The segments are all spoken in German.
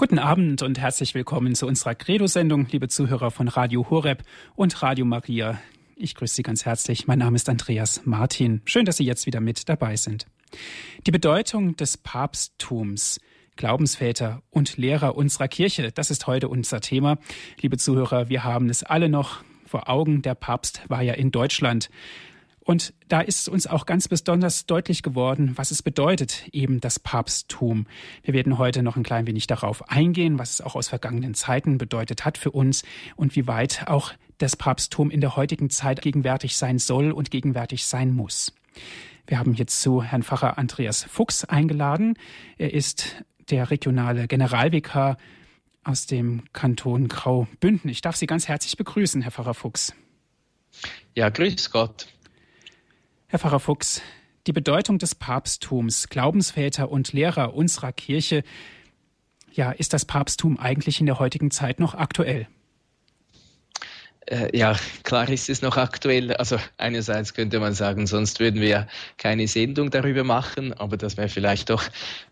Guten Abend und herzlich willkommen zu unserer Credo-Sendung, liebe Zuhörer von Radio Horeb und Radio Maria. Ich grüße Sie ganz herzlich. Mein Name ist Andreas Martin. Schön, dass Sie jetzt wieder mit dabei sind. Die Bedeutung des Papsttums, Glaubensväter und Lehrer unserer Kirche, das ist heute unser Thema. Liebe Zuhörer, wir haben es alle noch vor Augen. Der Papst war ja in Deutschland. Und da ist uns auch ganz besonders deutlich geworden, was es bedeutet, eben das Papsttum. Wir werden heute noch ein klein wenig darauf eingehen, was es auch aus vergangenen Zeiten bedeutet hat für uns und wie weit auch das Papsttum in der heutigen Zeit gegenwärtig sein soll und gegenwärtig sein muss. Wir haben jetzt zu Herrn Pfarrer Andreas Fuchs eingeladen. Er ist der regionale Generalvikar aus dem Kanton Graubünden. Ich darf Sie ganz herzlich begrüßen, Herr Pfarrer Fuchs. Ja, grüß Gott. Herr Pfarrer Fuchs, die Bedeutung des Papsttums, Glaubensväter und Lehrer unserer Kirche, ja, ist das Papsttum eigentlich in der heutigen Zeit noch aktuell? Äh, ja, klar ist es noch aktuell. Also einerseits könnte man sagen, sonst würden wir keine Sendung darüber machen, aber das wäre vielleicht doch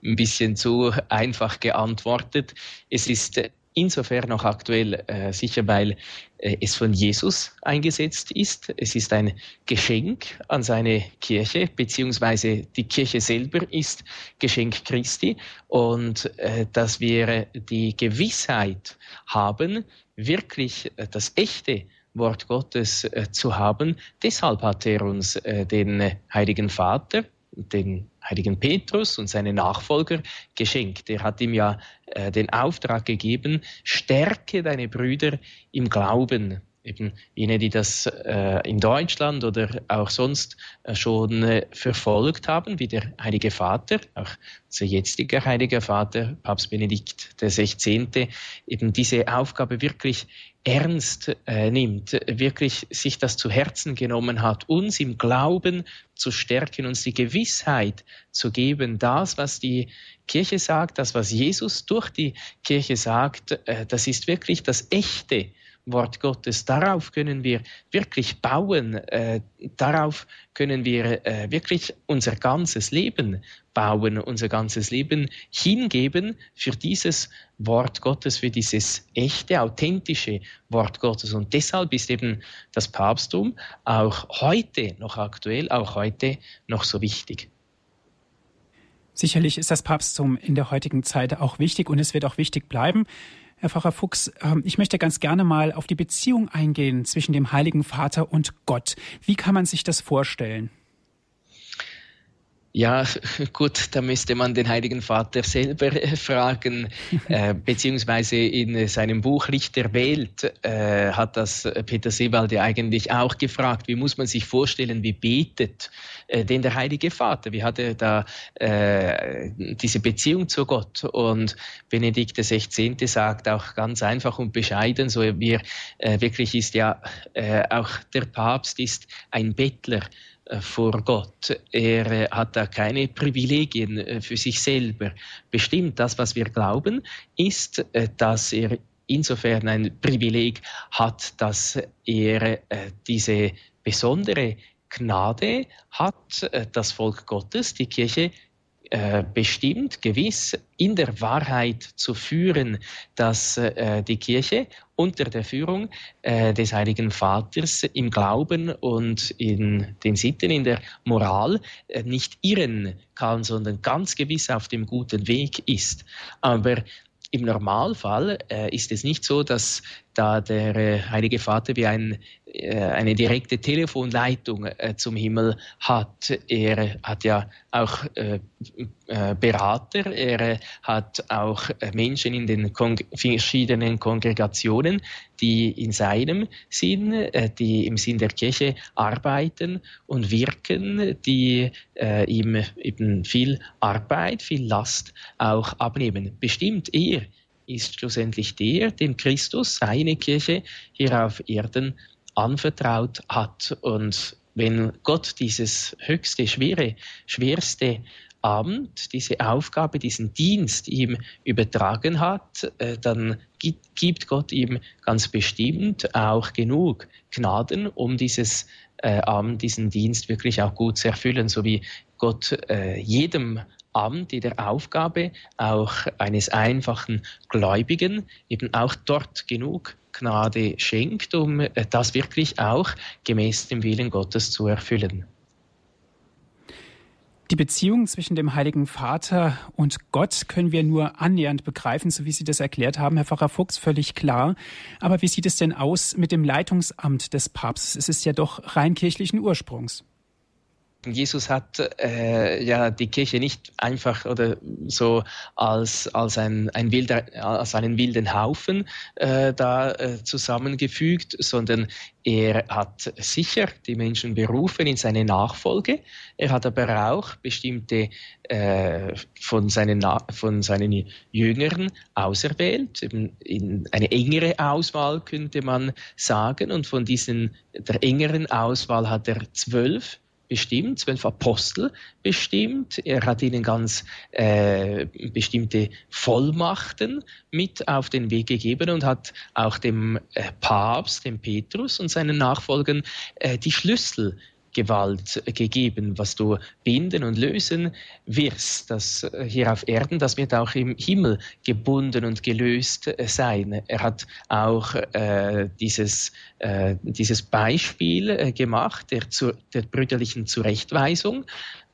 ein bisschen zu einfach geantwortet. Es ist insofern noch aktuell, äh, sicher weil äh, es von Jesus eingesetzt ist. Es ist ein Geschenk an seine Kirche, beziehungsweise die Kirche selber ist Geschenk Christi und äh, dass wir die Gewissheit haben, wirklich äh, das echte Wort Gottes äh, zu haben. Deshalb hat er uns äh, den Heiligen Vater, den heiligen Petrus und seine Nachfolger geschenkt. Er hat ihm ja äh, den Auftrag gegeben, stärke deine Brüder im Glauben. Eben jene, die das äh, in Deutschland oder auch sonst äh, schon äh, verfolgt haben, wie der Heilige Vater, auch unser jetziger Heiliger Vater, Papst Benedikt XVI., eben diese Aufgabe wirklich ernst äh, nimmt, wirklich sich das zu Herzen genommen hat, uns im Glauben zu stärken, uns die Gewissheit zu geben, das, was die Kirche sagt, das, was Jesus durch die Kirche sagt, äh, das ist wirklich das Echte Wort Gottes. Darauf können wir wirklich bauen, äh, darauf können wir äh, wirklich unser ganzes Leben bauen, unser ganzes Leben hingeben für dieses Wort Gottes, für dieses echte, authentische Wort Gottes. Und deshalb ist eben das Papsttum auch heute noch aktuell, auch heute noch so wichtig. Sicherlich ist das Papsttum in der heutigen Zeit auch wichtig und es wird auch wichtig bleiben. Herr Pfarrer Fuchs, ähm, ich möchte ganz gerne mal auf die Beziehung eingehen zwischen dem Heiligen Vater und Gott. Wie kann man sich das vorstellen? Ja, gut, da müsste man den Heiligen Vater selber äh, fragen, äh, beziehungsweise in seinem Buch Licht der Welt äh, hat das Peter Sebald ja eigentlich auch gefragt, wie muss man sich vorstellen, wie betet äh, denn der Heilige Vater, wie hat er da äh, diese Beziehung zu Gott? Und Benedikt XVI. sagt auch ganz einfach und bescheiden, so wie er äh, wirklich ist ja, äh, auch der Papst ist ein Bettler äh, vor Gott. Er äh, hat da keine Privilegien äh, für sich selber. Bestimmt das, was wir glauben, ist, dass er insofern ein Privileg hat, dass er diese besondere Gnade hat das Volk Gottes, die Kirche, bestimmt, gewiss in der Wahrheit zu führen, dass die Kirche unter der Führung äh, des Heiligen Vaters im Glauben und in den Sitten, in der Moral äh, nicht irren kann, sondern ganz gewiss auf dem guten Weg ist. Aber im Normalfall äh, ist es nicht so, dass da der äh, Heilige Vater wie ein, äh, eine direkte Telefonleitung äh, zum Himmel hat. Er hat ja auch Berater, er hat auch Menschen in den verschiedenen Kongregationen, die in seinem Sinn, die im Sinn der Kirche arbeiten und wirken, die ihm eben viel Arbeit, viel Last auch abnehmen. Bestimmt er ist schlussendlich der, dem Christus seine Kirche hier auf Erden anvertraut hat. Und wenn Gott dieses höchste, schwere, schwerste Amt, diese Aufgabe, diesen Dienst ihm übertragen hat, äh, dann gibt Gott ihm ganz bestimmt auch genug Gnaden, um dieses äh, Amt, diesen Dienst wirklich auch gut zu erfüllen, so wie Gott äh, jedem Amt, in der Aufgabe auch eines einfachen Gläubigen eben auch dort genug Gnade schenkt, um äh, das wirklich auch gemäß dem Willen Gottes zu erfüllen. Die Beziehung zwischen dem Heiligen Vater und Gott können wir nur annähernd begreifen, so wie Sie das erklärt haben, Herr Pfarrer Fuchs, völlig klar. Aber wie sieht es denn aus mit dem Leitungsamt des Papstes? Es ist ja doch rein kirchlichen Ursprungs. Jesus hat äh, ja die Kirche nicht einfach oder so als, als, ein, ein wilder, als einen wilden Haufen äh, da äh, zusammengefügt, sondern er hat sicher die Menschen berufen in seine Nachfolge. Er hat aber auch bestimmte äh, von, seinen, von seinen Jüngern auserwählt, eben in eine engere Auswahl könnte man sagen. Und von diesen der engeren Auswahl hat er zwölf bestimmt, zwölf Apostel bestimmt. Er hat ihnen ganz äh, bestimmte Vollmachten mit auf den Weg gegeben und hat auch dem äh, Papst, dem Petrus und seinen Nachfolgern äh, die Schlüssel Gewalt gegeben, was du binden und lösen wirst. Das äh, hier auf Erden, das wird auch im Himmel gebunden und gelöst äh, sein. Er hat auch äh, dieses, äh, dieses Beispiel äh, gemacht der, zu, der brüderlichen Zurechtweisung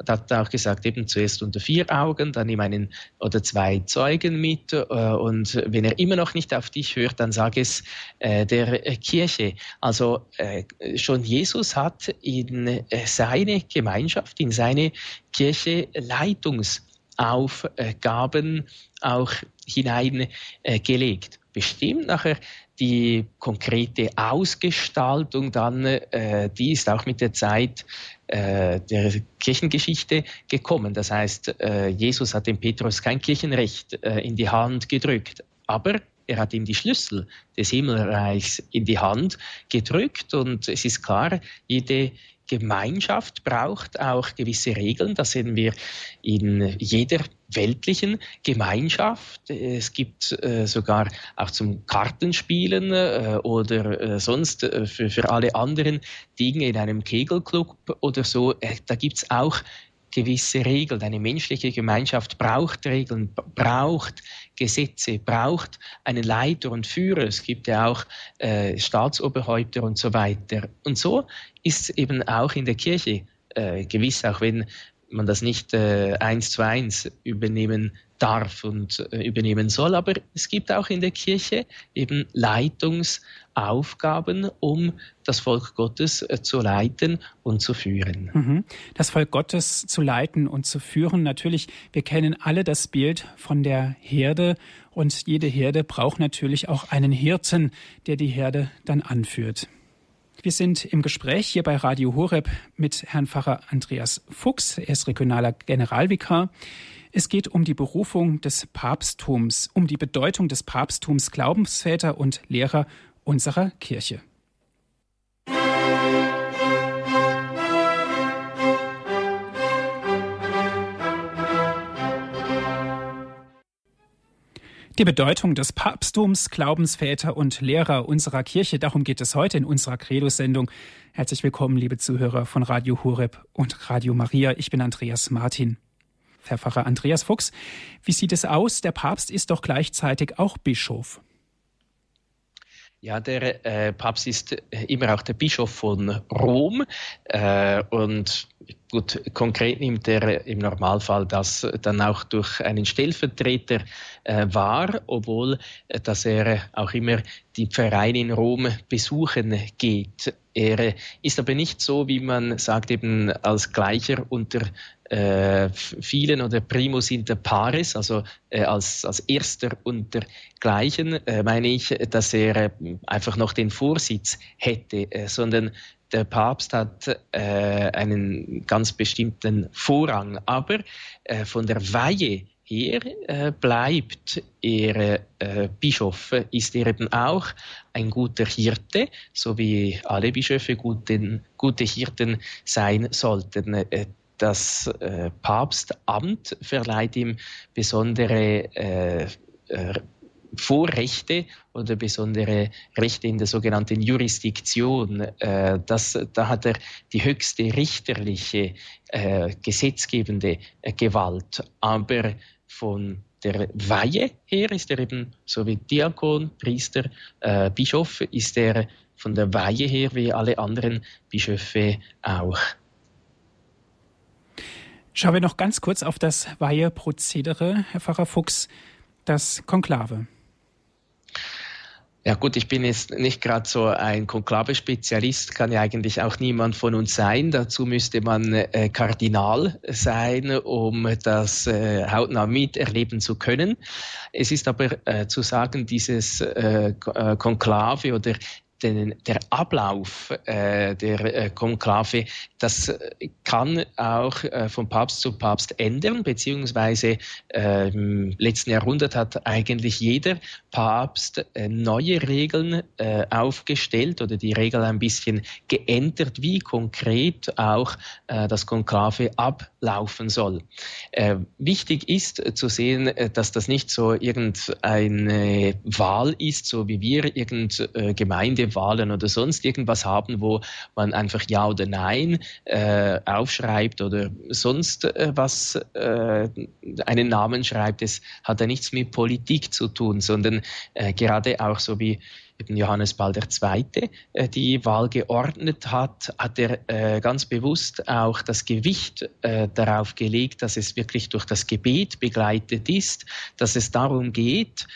hat auch gesagt, eben zuerst unter vier Augen, dann nimm einen oder zwei Zeugen mit äh, und wenn er immer noch nicht auf dich hört, dann sag es äh, der Kirche. Also äh, schon Jesus hat in äh, seine Gemeinschaft, in seine Kirche Leitungsaufgaben auch hineingelegt. Bestimmt nachher die konkrete Ausgestaltung dann, äh, die ist auch mit der Zeit äh, der Kirchengeschichte gekommen. Das heißt, äh, Jesus hat dem Petrus kein Kirchenrecht äh, in die Hand gedrückt, aber er hat ihm die Schlüssel des Himmelreichs in die Hand gedrückt und es ist klar, jede Gemeinschaft braucht auch gewisse Regeln. Das sehen wir in jeder weltlichen Gemeinschaft. Es gibt äh, sogar auch zum Kartenspielen äh, oder äh, sonst äh, für, für alle anderen Dinge in einem Kegelclub oder so. Äh, da gibt es auch gewisse Regeln. Eine menschliche Gemeinschaft braucht Regeln, braucht Gesetze, braucht einen Leiter und Führer. Es gibt ja auch äh, Staatsoberhäupter und so weiter. Und so ist es eben auch in der Kirche äh, gewiss, auch wenn man das nicht äh, eins zu eins übernehmen darf und äh, übernehmen soll. Aber es gibt auch in der Kirche eben Leitungsaufgaben, um das Volk Gottes äh, zu leiten und zu führen. Mhm. Das Volk Gottes zu leiten und zu führen. Natürlich, wir kennen alle das Bild von der Herde und jede Herde braucht natürlich auch einen Hirten, der die Herde dann anführt. Wir sind im Gespräch hier bei Radio Horeb mit Herrn Pfarrer Andreas Fuchs. Er ist regionaler Generalvikar. Es geht um die Berufung des Papsttums, um die Bedeutung des Papsttums Glaubensväter und Lehrer unserer Kirche. Die Bedeutung des Papsttums, Glaubensväter und Lehrer unserer Kirche, darum geht es heute in unserer Credo-Sendung. Herzlich willkommen, liebe Zuhörer von Radio Horeb und Radio Maria. Ich bin Andreas Martin. Herr Pfarrer Andreas Fuchs, wie sieht es aus? Der Papst ist doch gleichzeitig auch Bischof. Ja, der äh, Papst ist immer auch der Bischof von Rom äh, und gut, konkret nimmt er im Normalfall das dann auch durch einen Stellvertreter äh, wahr, obwohl äh, dass er auch immer die Pfarreien in Rom besuchen geht. Er ist aber nicht so, wie man sagt, eben als Gleicher unter äh, vielen oder primus inter pares, also äh, als, als erster unter Gleichen, äh, meine ich, dass er äh, einfach noch den Vorsitz hätte, äh, sondern der Papst hat äh, einen ganz bestimmten Vorrang. Aber äh, von der Weihe her äh, bleibt er äh, Bischof, ist er eben auch ein guter Hirte, so wie alle Bischöfe guten, gute Hirten sein sollten. Äh, das äh, Papstamt verleiht ihm besondere Vorrechte oder besondere Rechte in der sogenannten Jurisdiktion. Äh, das, da hat er die höchste richterliche, äh, gesetzgebende äh, Gewalt. Aber von der Weihe her ist er eben so wie Diakon, Priester, äh, Bischof, ist er von der Weihe her wie alle anderen Bischöfe auch. Schauen wir noch ganz kurz auf das Weiheprozedere, Herr Pfarrer Fuchs, das Konklave. Ja gut, ich bin jetzt nicht gerade so ein Konklave-Spezialist, kann ja eigentlich auch niemand von uns sein. Dazu müsste man äh, Kardinal sein, um das äh, hautnah miterleben zu können. Es ist aber äh, zu sagen, dieses äh, äh Konklave oder den, der Ablauf äh, der äh, Konklave, das äh, kann auch äh, vom Papst zu Papst ändern, beziehungsweise äh, im letzten Jahrhundert hat eigentlich jeder Papst äh, neue Regeln äh, aufgestellt oder die Regeln ein bisschen geändert, wie konkret auch das Konklave ablaufen soll. Wichtig ist zu sehen, dass das nicht so irgendeine Wahl ist, so wie wir irgendeine äh, Gemeinde Wahlen oder sonst irgendwas haben, wo man einfach Ja oder Nein äh, aufschreibt oder sonst äh, was äh, einen Namen schreibt. Es hat ja nichts mit Politik zu tun, sondern äh, gerade auch so wie eben Johannes Paul II. Äh, die Wahl geordnet hat, hat er äh, ganz bewusst auch das Gewicht darauf gelegt, dass es wirklich durch das Gebet begleitet ist, dass es darum geht,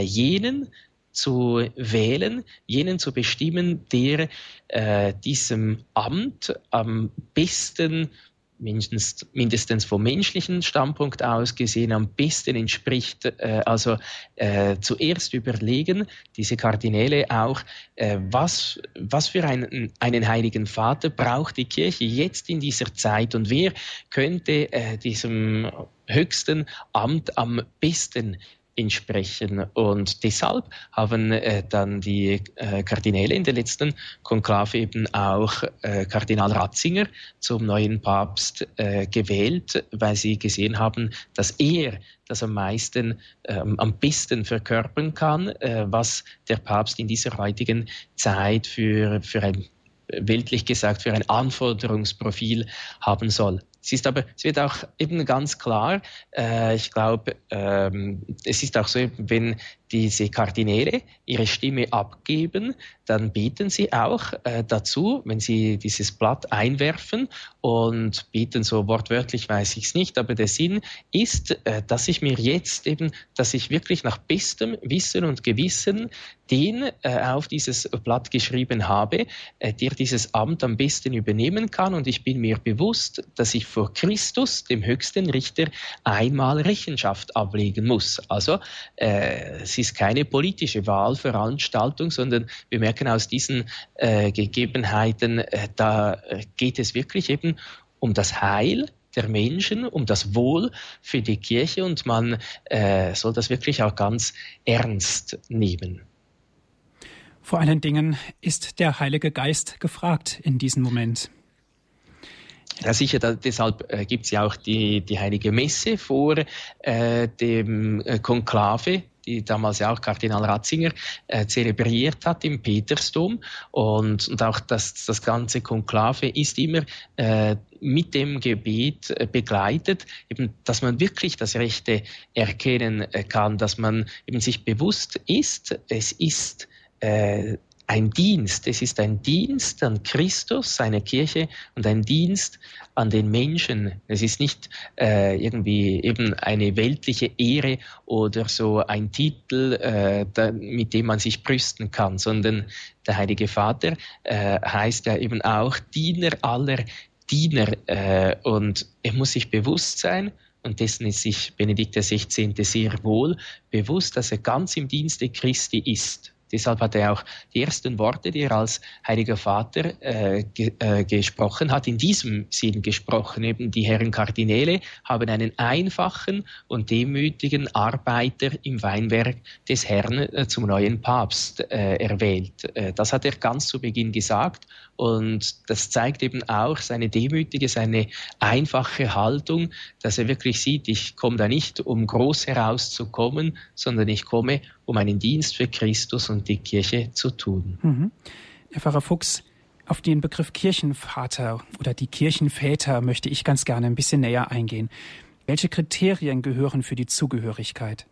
jenen zu wählen, jenen zu bestimmen, der äh, diesem Amt am besten mindestens, mindestens vom menschlichen Standpunkt aus gesehen am besten entspricht. Äh, also äh, zuerst überlegen diese Kardinäle auch, äh, was, was für einen, einen heiligen Vater braucht die Kirche jetzt in dieser Zeit und wer könnte äh, diesem höchsten Amt am besten entsprechen. Und deshalb haben äh, dann die äh, Kardinäle in der letzten Konklave eben auch äh, Kardinal Ratzinger zum neuen Papst äh, gewählt, weil sie gesehen haben, dass er das am meisten, ähm, am besten verkörpern kann, äh, was der Papst in dieser heutigen Zeit für, für ein weltlich gesagt für ein Anforderungsprofil haben soll. Es ist aber, es wird auch eben ganz klar, äh, ich glaube, ähm, es ist auch so, wenn diese Kardinäle ihre Stimme abgeben, dann beten sie auch äh, dazu, wenn sie dieses Blatt einwerfen und beten so wortwörtlich, weiß ich es nicht, aber der Sinn ist, äh, dass ich mir jetzt eben, dass ich wirklich nach bestem Wissen und Gewissen den äh, auf dieses Blatt geschrieben habe, äh, der dieses Amt am besten übernehmen kann. Und ich bin mir bewusst, dass ich vor Christus, dem höchsten Richter, einmal Rechenschaft ablegen muss. Also äh, sie ist keine politische Wahlveranstaltung, sondern wir merken aus diesen äh, Gegebenheiten, äh, da geht es wirklich eben um das Heil der Menschen, um das Wohl für die Kirche und man äh, soll das wirklich auch ganz ernst nehmen. Vor allen Dingen ist der Heilige Geist gefragt in diesem Moment. Ja, sicher, da, deshalb äh, gibt es ja auch die, die Heilige Messe vor äh, dem äh, Konklave, die damals ja auch Kardinal Ratzinger äh, zelebriert hat im Petersdom. Und, und auch das, das ganze Konklave ist immer äh, mit dem Gebet äh, begleitet, eben, dass man wirklich das Rechte erkennen äh, kann, dass man eben sich bewusst ist, es ist äh, ein Dienst. Es ist ein Dienst an Christus, seine Kirche und ein Dienst an den Menschen. Es ist nicht äh, irgendwie eben eine weltliche Ehre oder so ein Titel, äh, da, mit dem man sich brüsten kann, sondern der Heilige Vater äh, heißt ja eben auch Diener aller Diener äh, und er muss sich bewusst sein, und dessen ist sich Benedikt XVI. sehr wohl bewusst, dass er ganz im Dienste Christi ist. Deshalb hat er auch die ersten Worte, die er als Heiliger Vater äh, ge, äh, gesprochen hat, in diesem Sinn gesprochen. Eben die Herren Kardinäle haben einen einfachen und demütigen Arbeiter im Weinberg des Herrn äh, zum neuen Papst äh, erwählt. Äh, das hat er ganz zu Beginn gesagt und das zeigt eben auch seine demütige, seine einfache Haltung, dass er wirklich sieht, ich komme da nicht, um groß herauszukommen, sondern ich komme, um einen Dienst für Christus und die Kirche zu tun. Mhm. Herr Pfarrer Fuchs, auf den Begriff Kirchenvater oder die Kirchenväter möchte ich ganz gerne ein bisschen näher eingehen. Welche Kriterien gehören für die Zugehörigkeit?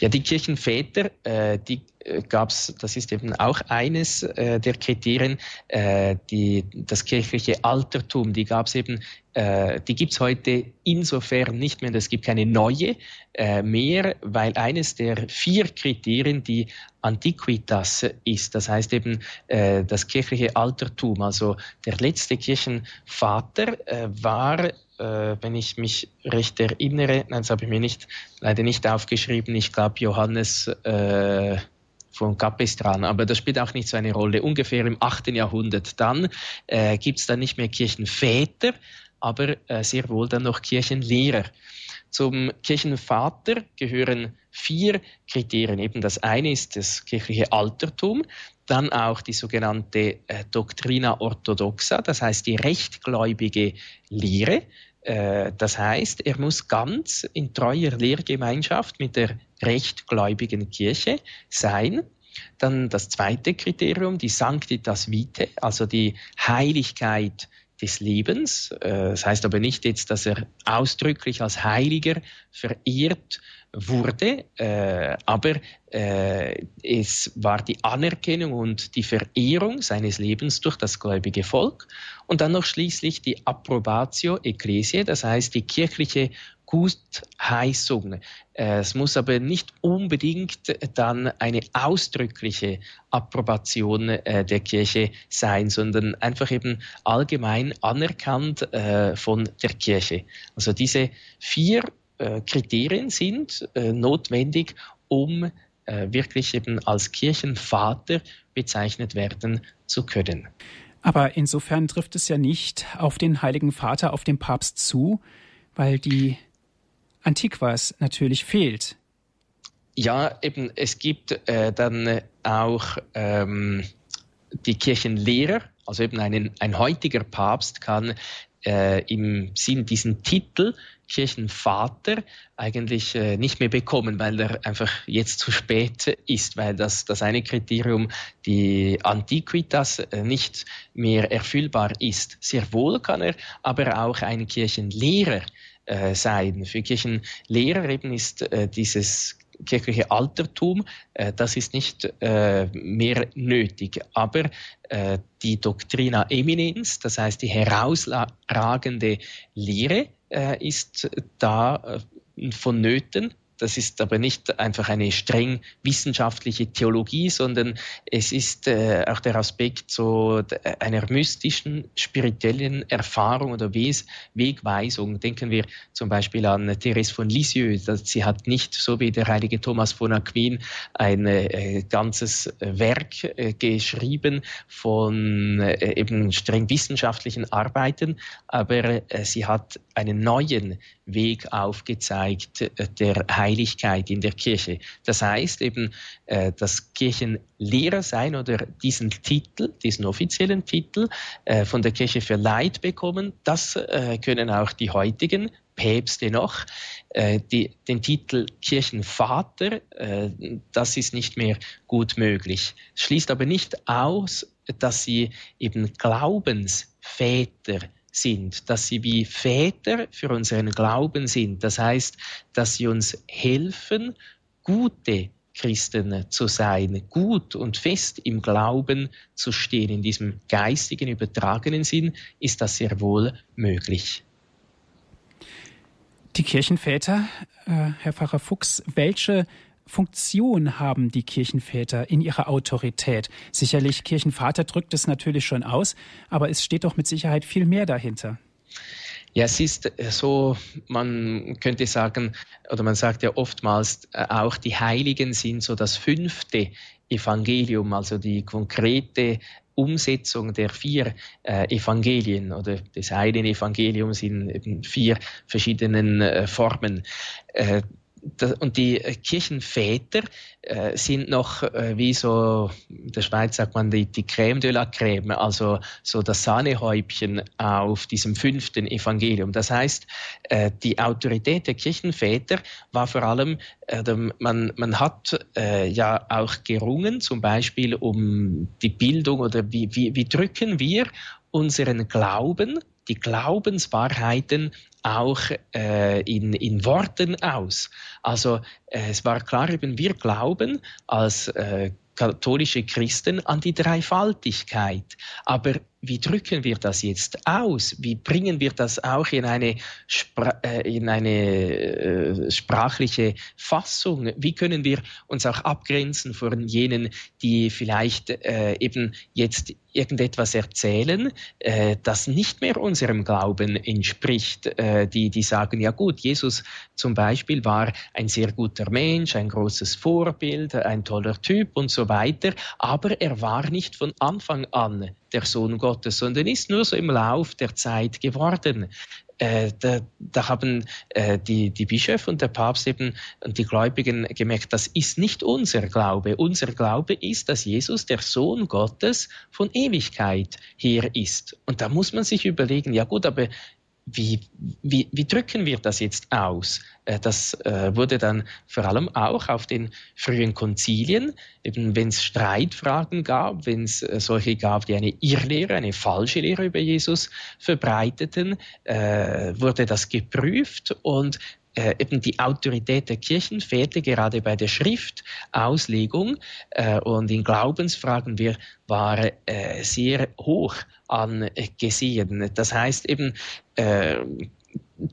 Ja, die Kirchenväter, äh, die äh, gab es, das ist eben auch eines äh, der Kriterien, äh, die, das kirchliche Altertum, die gab es eben, äh, die gibt es heute insofern nicht mehr, es gibt keine neue äh, mehr, weil eines der vier Kriterien die Antiquitas ist, das heißt eben äh, das kirchliche Altertum, also der letzte Kirchenvater war äh, wenn ich mich recht erinnere, nein, das habe ich mir nicht, leider nicht aufgeschrieben, ich glaube Johannes äh, von Capistran, aber das spielt auch nicht so eine Rolle. Ungefähr im 8. Jahrhundert. Dann äh, gibt es dann nicht mehr Kirchenväter, aber äh, sehr wohl dann noch Kirchenlehrer. Zum Kirchenvater gehören vier Kriterien. Eben das eine ist das kirchliche Altertum, dann auch die sogenannte äh, Doctrina orthodoxa, das heißt die rechtgläubige Lehre. Äh, das heißt, er muss ganz in treuer Lehrgemeinschaft mit der rechtgläubigen Kirche sein. Dann das zweite Kriterium, die Sanctitas Vitae, also die Heiligkeit des Lebens. Äh, das heißt aber nicht jetzt, dass er ausdrücklich als Heiliger verehrt wurde, äh, aber äh, es war die Anerkennung und die Verehrung seines Lebens durch das gläubige Volk und dann noch schließlich die Approbatio Ecclesiae, das heißt die kirchliche Gutheißung. Äh, es muss aber nicht unbedingt dann eine ausdrückliche Approbation äh, der Kirche sein, sondern einfach eben allgemein anerkannt äh, von der Kirche. Also diese vier Kriterien sind äh, notwendig, um äh, wirklich eben als Kirchenvater bezeichnet werden zu können. Aber insofern trifft es ja nicht auf den Heiligen Vater, auf den Papst zu, weil die Antiquas natürlich fehlt. Ja, eben, es gibt äh, dann auch ähm, die Kirchenlehrer, also eben einen, ein heutiger Papst kann äh, im Sinn diesen Titel Kirchenvater eigentlich äh, nicht mehr bekommen, weil er einfach jetzt zu spät ist, weil das, das eine Kriterium, die Antiquitas, äh, nicht mehr erfüllbar ist. Sehr wohl kann er aber auch ein Kirchenlehrer äh, sein. Für Kirchenlehrer eben ist äh, dieses kirchliche Altertum, äh, das ist nicht äh, mehr nötig. Aber äh, die Doctrina Eminens, das heißt die herausragende Lehre, äh, ist da äh, vonnöten das ist aber nicht einfach eine streng wissenschaftliche Theologie, sondern es ist äh, auch der Aspekt so einer mystischen, spirituellen Erfahrung oder Wes Wegweisung. Denken wir zum Beispiel an Therese von Lisieux. Sie hat nicht, so wie der heilige Thomas von Aquin, ein äh, ganzes Werk äh, geschrieben von äh, eben streng wissenschaftlichen Arbeiten, aber äh, sie hat einen neuen Weg aufgezeigt äh, der Heiligkeit in der Kirche. Das heißt eben, äh, das Kirchenlehrer sein oder diesen Titel, diesen offiziellen Titel äh, von der Kirche verleiht bekommen, das können auch die heutigen Päpste noch. Die, den Titel Kirchenvater, das ist nicht mehr gut möglich. Schließt aber nicht aus, dass sie eben Glaubensväter sind, dass sie wie Väter für unseren Glauben sind. Das heißt, dass sie uns helfen, gute Christen zu sein, gut und fest im Glauben zu stehen. In diesem geistigen, übertragenen Sinn ist das sehr wohl möglich. Die Kirchenväter, äh, Herr Pfarrer Fuchs, welche Funktion haben die Kirchenväter in ihrer Autorität? Sicherlich, Kirchenvater drückt es natürlich schon aus, aber es steht doch mit Sicherheit viel mehr dahinter. Ja, es ist so, man könnte sagen, oder man sagt ja oftmals äh, auch, die Heiligen sind so das fünfte Evangelium, also die konkrete Umsetzung der vier äh, Evangelien oder des einen Evangeliums in, in vier verschiedenen äh, Formen. Äh, und die äh, Kirchenväter äh, sind noch äh, wie so, in der Schweiz sagt man die, die Crème de la Crème, also so das Sahnehäubchen auf diesem fünften Evangelium. Das heißt, äh, die Autorität der Kirchenväter war vor allem, äh, man, man hat äh, ja auch gerungen, zum Beispiel um die Bildung oder wie, wie, wie drücken wir unseren Glauben die Glaubenswahrheiten auch äh, in, in Worten aus. Also äh, es war klar, eben wir glauben als äh, katholische Christen an die Dreifaltigkeit. Aber wie drücken wir das jetzt aus? Wie bringen wir das auch in eine, Spra äh, in eine äh, sprachliche Fassung? Wie können wir uns auch abgrenzen von jenen, die vielleicht äh, eben jetzt irgendetwas erzählen, äh, das nicht mehr unserem Glauben entspricht? Äh, die, die sagen, ja gut, Jesus zum Beispiel war ein sehr guter Mensch, ein großes Vorbild, ein toller Typ und so weiter, aber er war nicht von Anfang an der Sohn Gottes, sondern ist nur so im Lauf der Zeit geworden. Äh, da, da, haben äh, die, die Bischöfe und der Papst eben und die Gläubigen gemerkt, das ist nicht unser Glaube. Unser Glaube ist, dass Jesus der Sohn Gottes von Ewigkeit her ist. Und da muss man sich überlegen, ja gut, aber wie, wie, wie drücken wir das jetzt aus? Äh, das äh, wurde dann vor allem auch auf den frühen Konzilien, eben wenn es Streitfragen gab, wenn es äh, solche gab, die eine Irrlehre, eine falsche Lehre über Jesus verbreiteten, wurde das geprüft und äh, eben die Autorität der Kirchenväter gerade bei der Schriftauslegung äh, und in Glaubensfragen wir, war äh, sehr hoch angesehen. Das heißt eben, äh,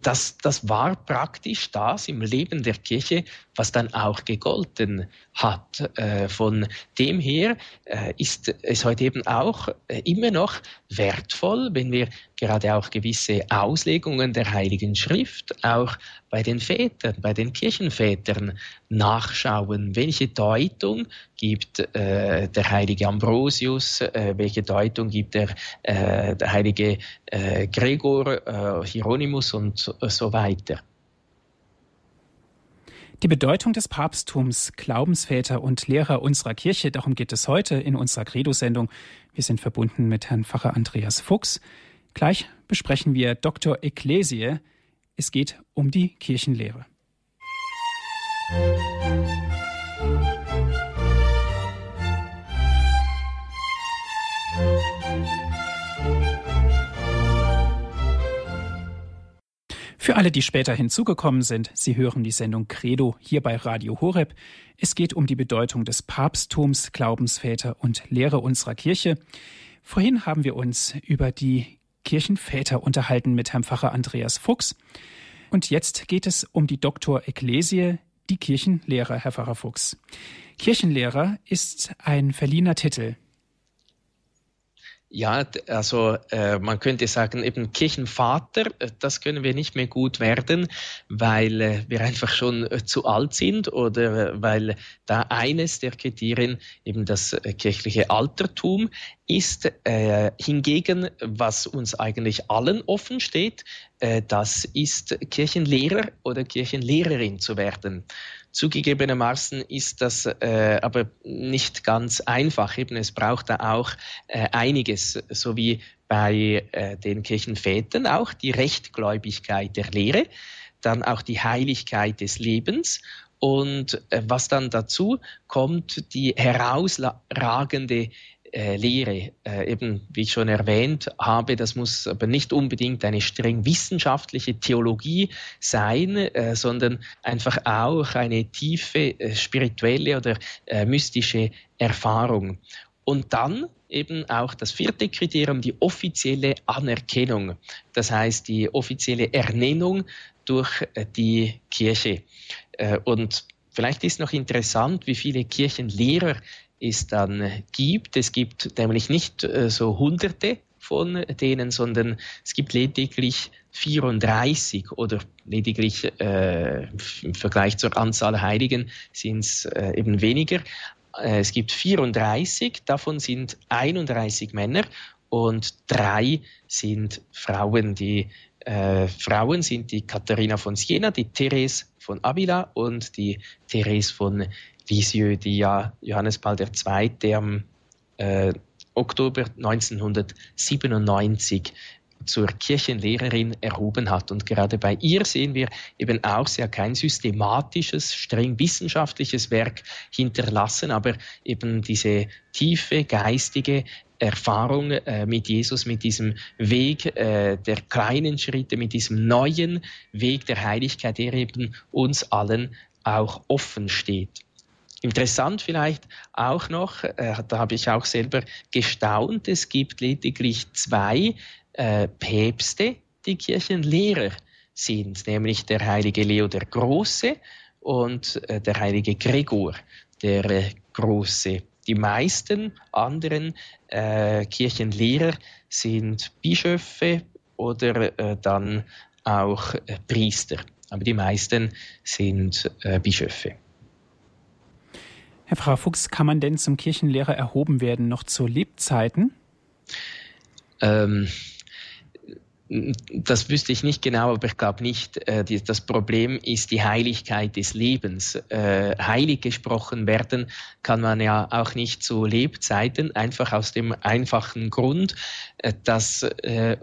das, das war praktisch das im Leben der Kirche, was dann auch gegolten hat. Äh, von dem her äh, ist es heute eben auch immer noch wertvoll, wenn wir gerade auch gewisse Auslegungen der Heiligen Schrift auch bei den Vätern, bei den Kirchenvätern nachschauen. Welche Deutung gibt äh, der heilige Ambrosius, äh, welche Deutung gibt der, äh, der heilige äh, Gregor, äh, Hieronymus und so weiter. Die Bedeutung des Papsttums, Glaubensväter und Lehrer unserer Kirche, darum geht es heute in unserer Credo-Sendung. Wir sind verbunden mit Herrn Pfarrer Andreas Fuchs. Gleich besprechen wir Dr. Ecclesie. Es geht um die Kirchenlehre. Für alle, die später hinzugekommen sind, Sie hören die Sendung Credo hier bei Radio Horeb. Es geht um die Bedeutung des Papsttums, Glaubensväter und Lehre unserer Kirche. Vorhin haben wir uns über die Kirchenväter unterhalten mit Herrn Pfarrer Andreas Fuchs. Und jetzt geht es um die Doktor Ecclesie, die Kirchenlehrer, Herr Pfarrer Fuchs. Kirchenlehrer ist ein verliehener Titel. Ja, also äh, man könnte sagen, eben Kirchenvater, äh, das können wir nicht mehr gut werden, weil äh, wir einfach schon äh, zu alt sind oder äh, weil da eines der Kriterien eben das äh, kirchliche Altertum ist. hingegen, was uns eigentlich allen offen steht, das ist Kirchenlehrer oder Kirchenlehrerin zu werden. Zugegebenermaßen ist das äh, aber nicht ganz einfach. Eben, es braucht da auch äh, einiges, so wie bei äh, den Kirchenvätern auch die Rechtgläubigkeit der Lehre, dann auch die Heiligkeit des Lebens und äh, was dann dazu kommt, die herausragende Lehre. Äh, eben, wie ich schon erwähnt habe, das muss aber nicht unbedingt eine streng wissenschaftliche Theologie sein, äh, sondern einfach auch eine tiefe äh, spirituelle oder äh, mystische Erfahrung. Und dann eben auch das vierte Kriterium, die offizielle Anerkennung. Das heißt, die offizielle Ernennung durch äh, die Kirche. Und vielleicht ist noch interessant, wie viele Kirchenlehrer es dann gibt. Es gibt nämlich nicht äh, so Hunderte von denen, sondern es gibt lediglich 34 oder lediglich äh, im Vergleich zur Anzahl Heiligen sind es äh, eben weniger. Äh, es gibt 34, davon sind 31 Männer und drei sind Frauen. Die äh, Frauen sind die Katharina von Siena, die Therese von Avila und die Therese von Lisieux, die ja Johannes Paul II. am äh, Oktober 1997 zur Kirchenlehrerin erhoben hat. Und gerade bei ihr sehen wir eben auch, sie hat kein systematisches, streng wissenschaftliches Werk hinterlassen, aber eben diese tiefe geistige Erfahrung äh, mit Jesus, mit diesem Weg äh, der kleinen Schritte, mit diesem neuen Weg der Heiligkeit, der eben uns allen auch offen steht. Interessant vielleicht auch noch, äh, da habe ich auch selber gestaunt, es gibt lediglich zwei äh, Päpste, die Kirchenlehrer sind, nämlich der heilige Leo der Große und äh, der heilige Gregor der äh, Große. Die meisten anderen äh, Kirchenlehrer sind Bischöfe oder äh, dann auch äh, Priester. Aber die meisten sind äh, Bischöfe. Herr Frau Fuchs, kann man denn zum Kirchenlehrer erhoben werden noch zu Lebzeiten? Ähm, das wüsste ich nicht genau, aber ich glaube nicht. Äh, das Problem ist die Heiligkeit des Lebens. Äh, heilig gesprochen werden kann man ja auch nicht zu Lebzeiten, einfach aus dem einfachen Grund, äh, dass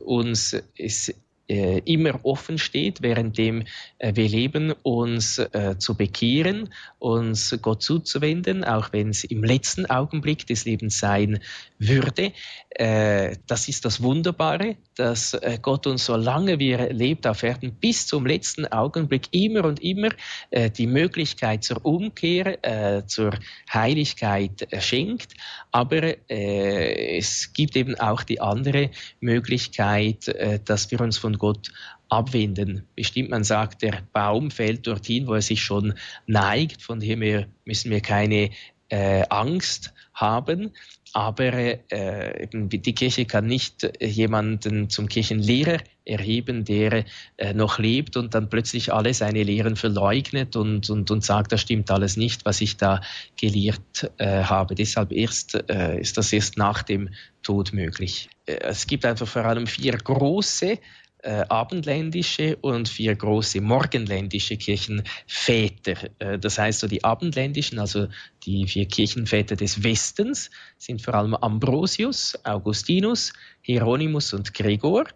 uns es äh, immer offen steht, währenddem äh, wir leben, uns äh, zu bekehren, uns Gott zuzuwenden, auch wenn es im letzten Augenblick des Lebens sein würde. Äh, das ist das Wunderbare, dass äh, Gott uns, solange wir lebt auf Erden, bis zum letzten Augenblick immer und immer äh, die Möglichkeit zur Umkehr, zur Heiligkeit schenkt. Aber es gibt eben auch die andere Möglichkeit, dass wir uns von Gott abwenden. Bestimmt man sagt, der Baum fällt dorthin, wo er sich schon neigt, von dem müssen wir keine äh, Angst haben. Aber äh, die Kirche kann nicht jemanden zum Kirchenlehrer erheben, der äh, noch lebt und dann plötzlich alle seine Lehren verleugnet und, und, und sagt, das stimmt alles nicht, was ich da gelehrt äh, habe. Deshalb erst, äh, ist das erst nach dem Tod möglich. Äh, es gibt einfach vor allem vier große äh, abendländische und vier große morgenländische Kirchenväter. Äh, das heißt, so die abendländischen, also die vier Kirchenväter des Westens, sind vor allem Ambrosius, Augustinus, Hieronymus und Gregor.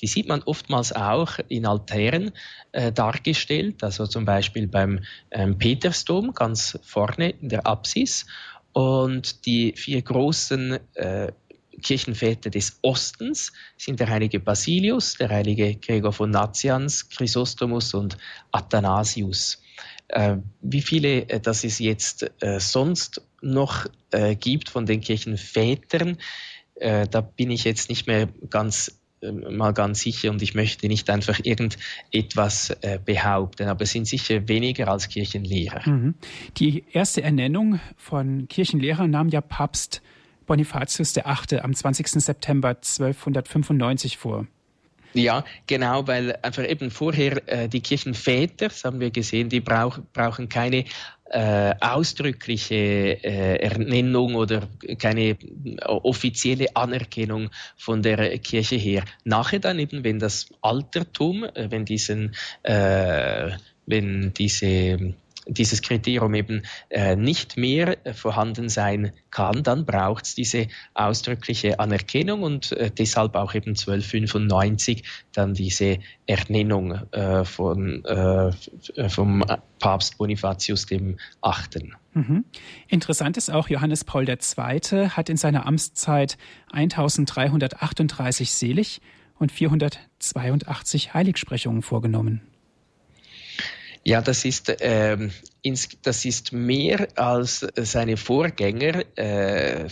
Die sieht man oftmals auch in Altären äh, dargestellt, also zum Beispiel beim ähm, Petersdom ganz vorne in der Apsis. Und die vier großen äh, Kirchenväter des Ostens sind der heilige Basilius, der heilige Gregor von Nazians, Chrysostomus und Athanasius. Äh, wie viele äh, das es jetzt äh, sonst noch äh, gibt von den Kirchenvätern, äh, da bin ich jetzt nicht mehr ganz äh, mal ganz sicher und ich möchte nicht einfach irgendetwas behaupten, aber es sind sicher weniger als Kirchenlehrer. Mhm. Die erste Ernennung von Kirchenlehrern nahm ja Papst Bonifatius VIII. am 20. September 1295 vor. Ja, genau, weil einfach eben vorher äh, die Kirchenväter, das haben wir gesehen, die brauch, brauchen keine äh, ausdrückliche äh, Ernennung oder keine offizielle Anerkennung von der Kirche her. Nachher dann eben, wenn das Altertum, äh, wenn diesen, äh, wenn diese dieses Kriterium eben äh, nicht mehr äh, vorhanden sein kann, dann braucht es diese ausdrückliche Anerkennung und äh, deshalb auch eben 1295 dann diese Ernennung äh, von, äh, vom Papst Bonifatius dem Achten. Mhm. Interessant ist auch, Johannes Paul II. hat in seiner Amtszeit 1338 Selig und 482 Heiligsprechungen vorgenommen. Ja, das ist, ähm, das ist mehr als seine Vorgänger äh,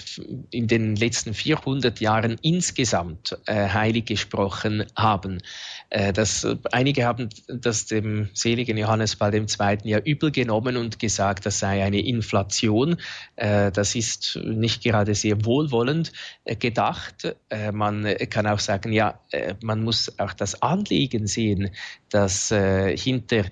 in den letzten 400 Jahren insgesamt äh, heilig gesprochen haben. Äh, das, einige haben das dem seligen Johannes Paul II. ja übel genommen und gesagt, das sei eine Inflation. Äh, das ist nicht gerade sehr wohlwollend äh, gedacht. Äh, man kann auch sagen, ja, man muss auch das Anliegen sehen, dass hinter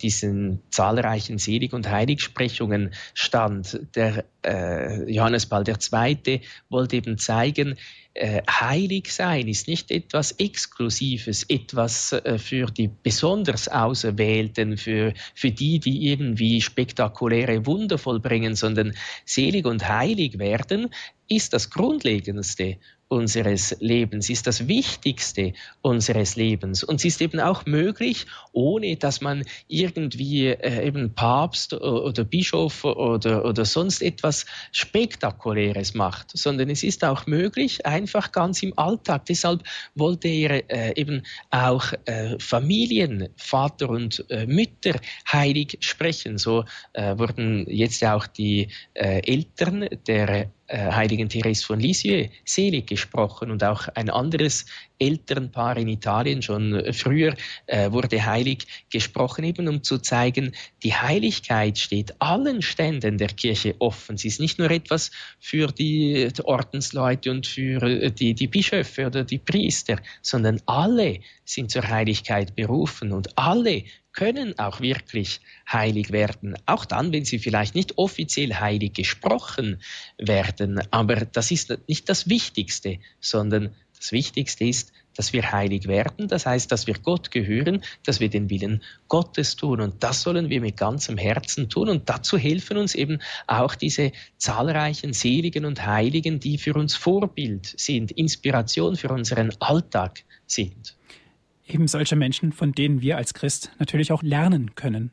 diesen zahlreichen Selig- und Heiligsprechungen stand. Der äh, Johannes Paul II. wollte eben zeigen, äh, heilig sein ist nicht etwas Exklusives, etwas äh, für die besonders Auserwählten, für, für die, die irgendwie spektakuläre Wunder vollbringen, sondern selig und heilig werden ist das Grundlegendste unseres Lebens, ist das Wichtigste unseres Lebens. Und es ist eben auch möglich, ohne dass man irgendwie äh, eben Papst oder Bischof oder, oder sonst etwas Spektakuläres macht, sondern es ist auch möglich, einfach ganz im Alltag. Deshalb wollte er äh, eben auch äh, Familien, Vater und äh, Mütter heilig sprechen. So äh, wurden jetzt auch die äh, Eltern der heiligen Therese von Lisieux selig gesprochen und auch ein anderes Elternpaar in Italien schon früher äh, wurde heilig gesprochen, eben um zu zeigen, die Heiligkeit steht allen Ständen der Kirche offen. Sie ist nicht nur etwas für die Ordensleute und für äh, die, die Bischöfe oder die Priester, sondern alle sind zur Heiligkeit berufen und alle können auch wirklich heilig werden, auch dann, wenn sie vielleicht nicht offiziell heilig gesprochen werden. Aber das ist nicht das Wichtigste, sondern das Wichtigste ist, dass wir heilig werden, das heißt, dass wir Gott gehören, dass wir den Willen Gottes tun. Und das sollen wir mit ganzem Herzen tun. Und dazu helfen uns eben auch diese zahlreichen Seligen und Heiligen, die für uns Vorbild sind, Inspiration für unseren Alltag sind eben solche Menschen, von denen wir als Christ natürlich auch lernen können.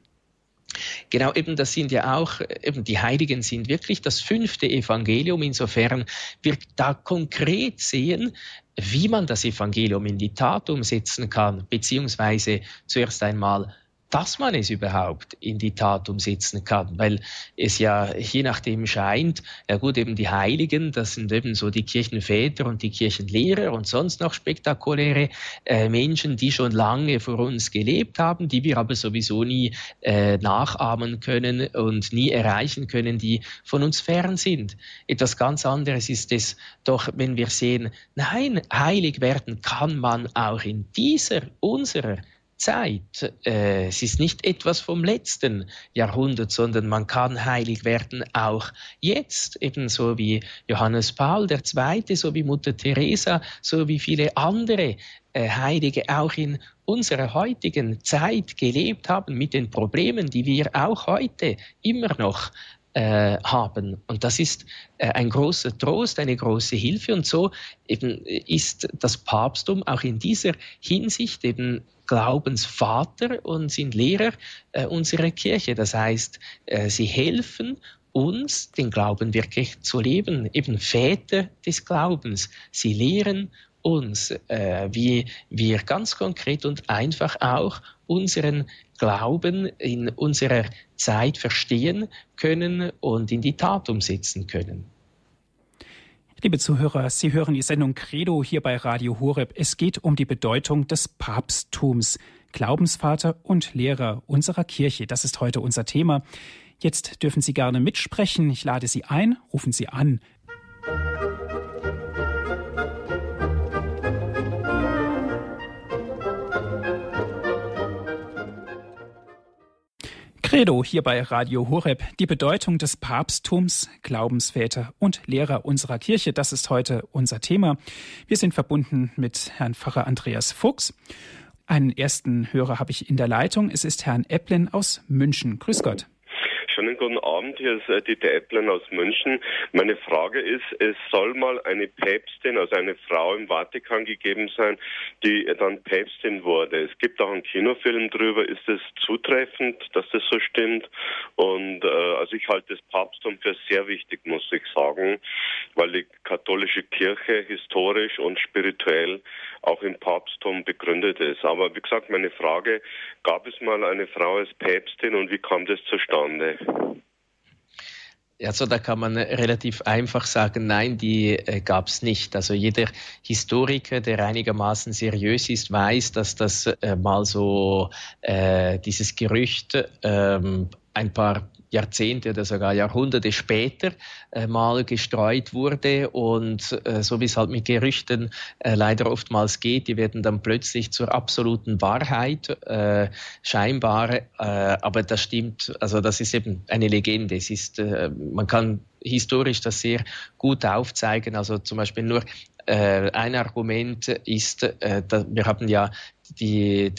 Genau, eben das sind ja auch, eben die Heiligen sind wirklich das fünfte Evangelium. Insofern wir da konkret sehen, wie man das Evangelium in die Tat umsetzen kann, beziehungsweise zuerst einmal dass man es überhaupt in die Tat umsetzen kann, weil es ja je nachdem scheint, ja gut, eben die Heiligen, das sind eben so die Kirchenväter und die Kirchenlehrer und sonst noch spektakuläre äh, Menschen, die schon lange vor uns gelebt haben, die wir aber sowieso nie äh, nachahmen können und nie erreichen können, die von uns fern sind. Etwas ganz anderes ist es doch, wenn wir sehen, nein, heilig werden kann man auch in dieser, unserer Zeit. Äh, es ist nicht etwas vom letzten Jahrhundert, sondern man kann heilig werden auch jetzt, ebenso wie Johannes Paul II., so wie Mutter Teresa, so wie viele andere äh, Heilige auch in unserer heutigen Zeit gelebt haben mit den Problemen, die wir auch heute immer noch äh, haben. Und das ist äh, ein großer Trost, eine große Hilfe. Und so eben ist das Papsttum auch in dieser Hinsicht eben Glaubensvater und sind Lehrer äh, unserer Kirche. Das heißt, sie helfen uns, den Glauben wirklich zu leben, eben Väter des Glaubens. Sie lehren uns, wie wir ganz konkret und einfach auch unseren Glauben in unserer Zeit verstehen können und in die Tat umsetzen können. Liebe Zuhörer, Sie hören die Sendung Credo hier bei Radio Horeb. Es geht um die Bedeutung des Papsttums, Glaubensvater und Lehrer unserer Kirche. Das ist heute unser Thema. Jetzt dürfen Sie gerne mitsprechen. Ich lade Sie ein, rufen Sie an Credo hier bei Radio Horeb. Die Bedeutung des Papsttums, Glaubensväter und Lehrer unserer Kirche, das ist heute unser Thema. Wir sind verbunden mit Herrn Pfarrer Andreas Fuchs. Einen ersten Hörer habe ich in der Leitung. Es ist Herrn Epplin aus München. Grüß Gott. Schönen guten Abend, hier ist äh, Dieter Epplen aus München. Meine Frage ist, es soll mal eine Päpstin, also eine Frau im Vatikan gegeben sein, die dann Päpstin wurde. Es gibt auch einen Kinofilm drüber. Ist es zutreffend, dass das so stimmt? Und äh, also ich halte das Papsttum für sehr wichtig, muss ich sagen, weil die katholische Kirche historisch und spirituell auch im Papsttum begründet ist. Aber wie gesagt, meine Frage, gab es mal eine Frau als Päpstin und wie kam das zustande? Also da kann man relativ einfach sagen, nein, die äh, gab es nicht. Also jeder Historiker, der einigermaßen seriös ist, weiß, dass das äh, mal so äh, dieses Gerücht ähm, ein paar Jahrzehnte oder sogar Jahrhunderte später äh, mal gestreut wurde und äh, so wie es halt mit Gerüchten äh, leider oftmals geht, die werden dann plötzlich zur absoluten Wahrheit äh, scheinbar, äh, aber das stimmt, also das ist eben eine Legende. Es ist, äh, man kann historisch das sehr gut aufzeigen. Also zum Beispiel nur ein Argument ist, wir haben ja die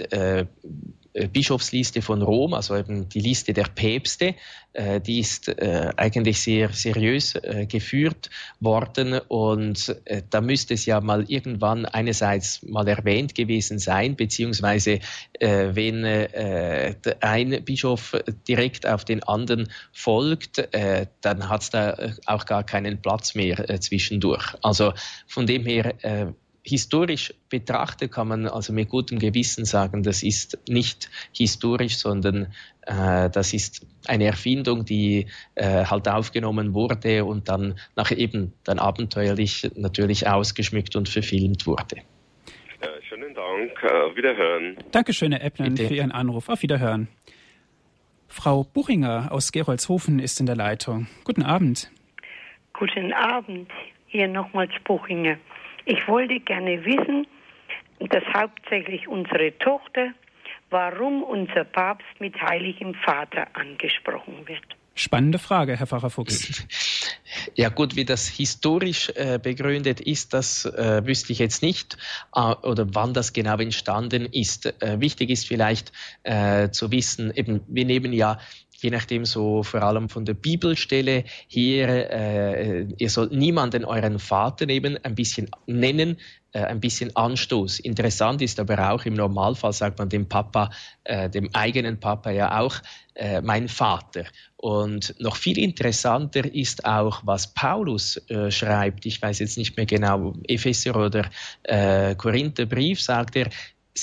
Bischofsliste von Rom, also eben die Liste der Päpste, äh, die ist äh, eigentlich sehr seriös geführt worden und da müsste es ja mal irgendwann einerseits mal erwähnt gewesen sein, beziehungsweise wenn ein Bischof direkt auf den anderen folgt, dann hat es da auch gar keinen Platz mehr zwischendurch. Also von dem her historisch betrachtet kann man also mit gutem Gewissen sagen, das ist nicht historisch, sondern äh, das ist eine Erfindung, die äh, halt aufgenommen wurde und dann nachher eben dann abenteuerlich natürlich ausgeschmückt und verfilmt wurde. Ja, schönen Dank. Auf Wiederhören. Dankeschön, Herr Epplen, für Ihren Anruf. Auf Wiederhören. Frau Buchinger aus Gerolzhofen ist in der Leitung. Guten Abend. Guten Abend. Hier nochmals Buchinger. Ich wollte gerne wissen, dass hauptsächlich unsere Tochter, warum unser Papst mit Heiligem Vater angesprochen wird. Spannende Frage, Herr Pfarrer Fuchs. Ja gut, wie das historisch äh, begründet ist, das äh, wüsste ich jetzt nicht äh, oder wann das genau entstanden ist. Äh, wichtig ist vielleicht äh, zu wissen, eben wir nehmen ja je nachdem so vor allem von der Bibelstelle hier, äh, ihr sollt niemanden euren Vater nehmen, ein bisschen nennen, äh, ein bisschen Anstoß. Interessant ist aber auch, im Normalfall sagt man dem Papa, äh, dem eigenen Papa ja auch, äh, mein Vater. Und noch viel interessanter ist auch, was Paulus äh, schreibt. Ich weiß jetzt nicht mehr genau, Epheser oder äh, Korintherbrief, sagt er,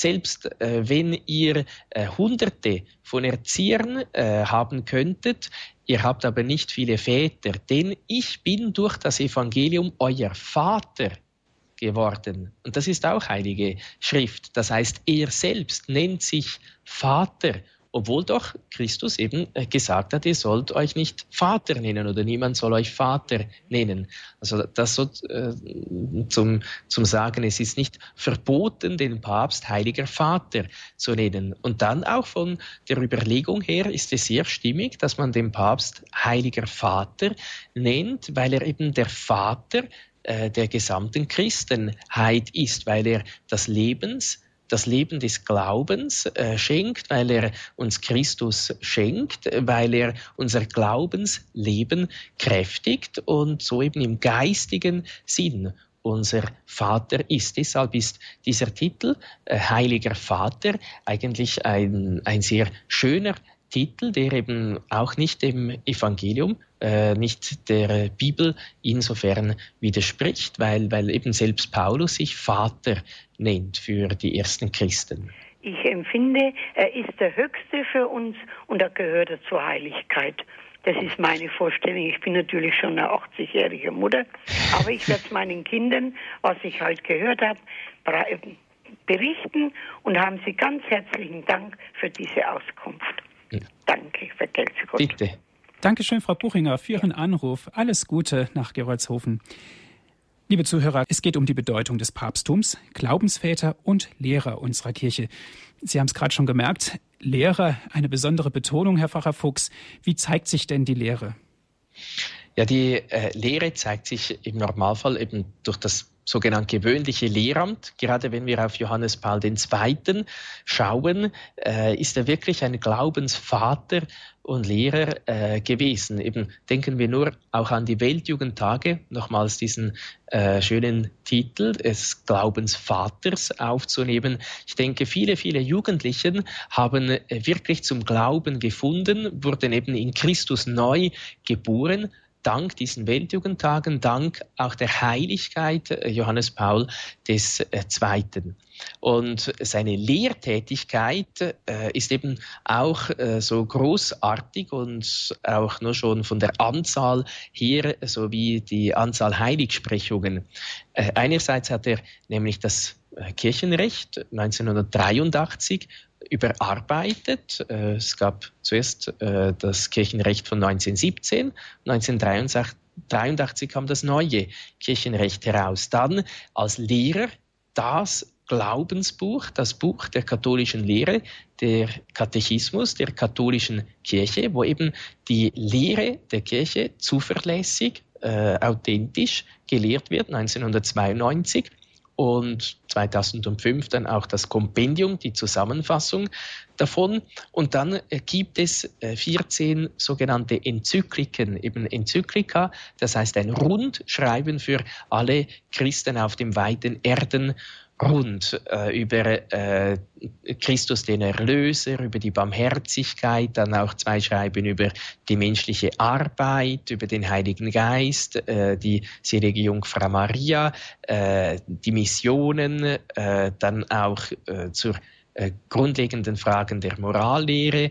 selbst äh, wenn ihr äh, Hunderte von Erziehern äh, haben könntet, ihr habt aber nicht viele Väter, denn ich bin durch das Evangelium euer Vater geworden. Und das ist auch heilige Schrift. Das heißt, er selbst nennt sich Vater obwohl doch Christus eben äh, gesagt hat, ihr sollt euch nicht Vater nennen oder niemand soll euch Vater nennen. Also das so äh, zum, zum Sagen, es ist nicht verboten, den Papst heiliger Vater zu nennen. Und dann auch von der Überlegung her ist es sehr stimmig, dass man den Papst heiliger Vater nennt, weil er eben der Vater äh, der gesamten Christenheit ist, weil er das Lebens das Leben des Glaubens äh, schenkt, weil er uns Christus schenkt, weil er unser Glaubensleben kräftigt und so eben im geistigen Sinn unser Vater ist. Deshalb ist dieser Titel äh, Heiliger Vater eigentlich ein, ein sehr schöner Titel, der eben auch nicht dem Evangelium, äh, nicht der Bibel insofern widerspricht, weil, weil eben selbst Paulus sich Vater nennt für die ersten Christen. Ich empfinde, er ist der Höchste für uns und er gehört zur Heiligkeit. Das ist meine Vorstellung. Ich bin natürlich schon eine 80-jährige Mutter, aber ich werde meinen Kindern, was ich heute gehört habe, berichten und haben Sie ganz herzlichen Dank für diese Auskunft. Danke, vergelt's Gott. Bitte. Dankeschön, Frau Buchinger, für Ihren Anruf. Alles Gute nach Gerolzhofen. Liebe Zuhörer, es geht um die Bedeutung des Papsttums, Glaubensväter und Lehrer unserer Kirche. Sie haben es gerade schon gemerkt, Lehrer, eine besondere Betonung, Herr Pfarrer Fuchs. Wie zeigt sich denn die Lehre? Ja, die äh, Lehre zeigt sich im Normalfall eben durch das sogenannt gewöhnliche Lehramt. Gerade wenn wir auf Johannes Paul II. schauen, äh, ist er wirklich ein Glaubensvater und Lehrer äh, gewesen. Eben denken wir nur auch an die Weltjugendtage, nochmals diesen äh, schönen Titel des Glaubensvaters aufzunehmen. Ich denke, viele, viele Jugendlichen haben äh, wirklich zum Glauben gefunden, wurden eben in Christus neu geboren, dank diesen Weltjugendtagen, dank auch der Heiligkeit äh, Johannes Paul äh, Zweiten. Und seine Lehrtätigkeit äh, ist eben auch äh, so großartig und auch nur schon von der Anzahl her sowie die Anzahl Heiligsprechungen. Äh, einerseits hat er nämlich das äh, Kirchenrecht 1983 überarbeitet. Äh, es gab zuerst äh, das Kirchenrecht von 1917, 1983 kam das neue Kirchenrecht heraus. Dann als Lehrer das Glaubensbuch, das Buch der katholischen Lehre, der Katechismus der katholischen Kirche, wo eben die Lehre der Kirche zuverlässig äh, authentisch gelehrt wird, 1992 und 2005 dann auch das Kompendium, die Zusammenfassung davon. Und dann äh, gibt es 14 äh, sogenannte Enzykliken, eben Enzyklika, das heißt ein Rundschreiben für alle Christen auf dem weiten Erden rund äh, über äh, Christus den Erlöser, über die Barmherzigkeit, dann auch zwei Schreiben über die menschliche Arbeit, über den Heiligen Geist, äh, die selige Jungfrau Maria, äh, die Missionen, äh, dann auch äh, zur grundlegenden Fragen der Morallehre,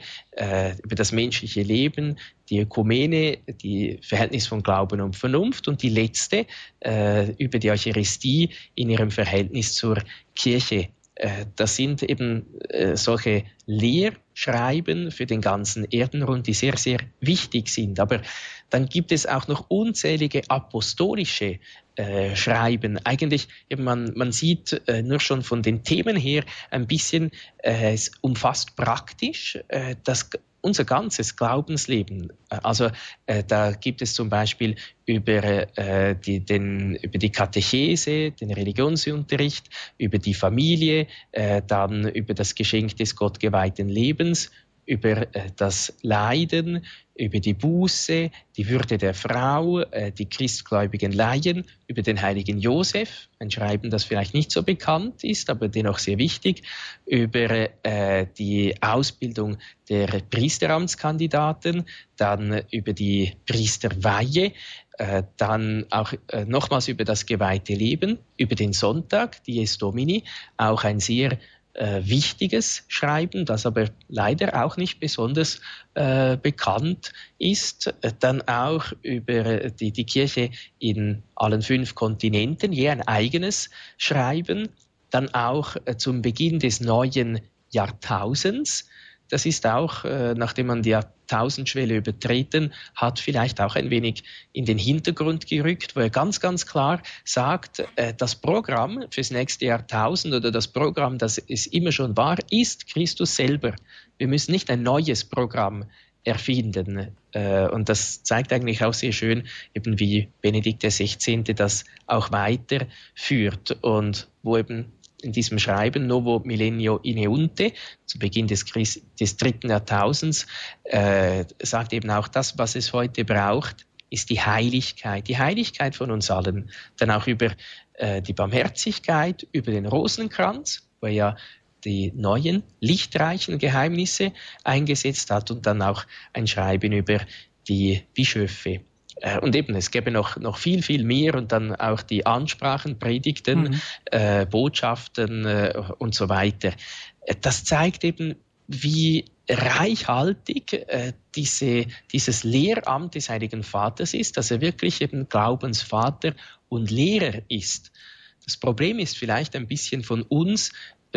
über das menschliche Leben, die Ökumene, die Verhältnis von Glauben und Vernunft und die letzte äh, über die Eucharistie in ihrem Verhältnis zur Kirche. Äh, das sind eben äh, solche Lehrschreiben für den ganzen Erdenrund, die sehr, sehr wichtig sind. Aber dann gibt es auch noch unzählige apostolische äh, schreiben. Eigentlich, man, man sieht nur schon von den Themen her ein bisschen, es umfasst praktisch das unser ganzes Glaubensleben. Äh, also äh, da gibt es zum Beispiel über, äh, die, den, über die Katechese, den Religionsunterricht, über die Familie, äh, dann über das Geschenk des gottgeweihten Lebens, über äh, das Leiden, über die Buße, die Würde der Frau, äh, die christgläubigen Laien, über den heiligen Josef, ein Schreiben, das vielleicht nicht so bekannt ist, aber dennoch sehr wichtig, über äh, die Ausbildung der Priesteramtskandidaten, dann über die Priesterweihe, dann auch nochmals über das geweihte Leben, über den Sonntag, Dies Domini, auch ein sehr äh, wichtiges Schreiben, das aber leider auch nicht besonders äh, bekannt ist. Dann auch über die, die Kirche in allen fünf Kontinenten, je ein eigenes Schreiben. Dann auch äh, zum Beginn des neuen Jahrtausends das ist auch, äh, nachdem man die Jahrtausendschwelle übertreten hat, vielleicht auch ein wenig in den Hintergrund gerückt, wo er ganz, ganz klar sagt, äh, das Programm fürs nächste Jahrtausend oder das Programm, das es immer schon war, ist Christus selber. Wir müssen nicht ein neues Programm erfinden. Äh, und das zeigt eigentlich auch sehr schön, eben wie Benedikt XVI. das auch weiterführt und wo eben in diesem Schreiben Novo Millennio Ineunte zu Beginn des, des dritten Jahrtausends äh, sagt eben auch das, was es heute braucht, ist die Heiligkeit, die Heiligkeit von uns allen. Dann auch über äh, die Barmherzigkeit, über den Rosenkranz, wo er ja die neuen, lichtreichen Geheimnisse eingesetzt hat und dann auch ein Schreiben über die Bischöfe und eben, es gäbe noch, noch viel, viel mehr und dann auch die Ansprachen, Predigten, mhm. äh, Botschaften äh, und so weiter. Äh, das zeigt eben, wie reichhaltig äh, diese, dieses Lehramt des Heiligen Vaters ist, dass er wirklich eben Glaubensvater und Lehrer ist. Das Problem ist vielleicht ein bisschen von uns,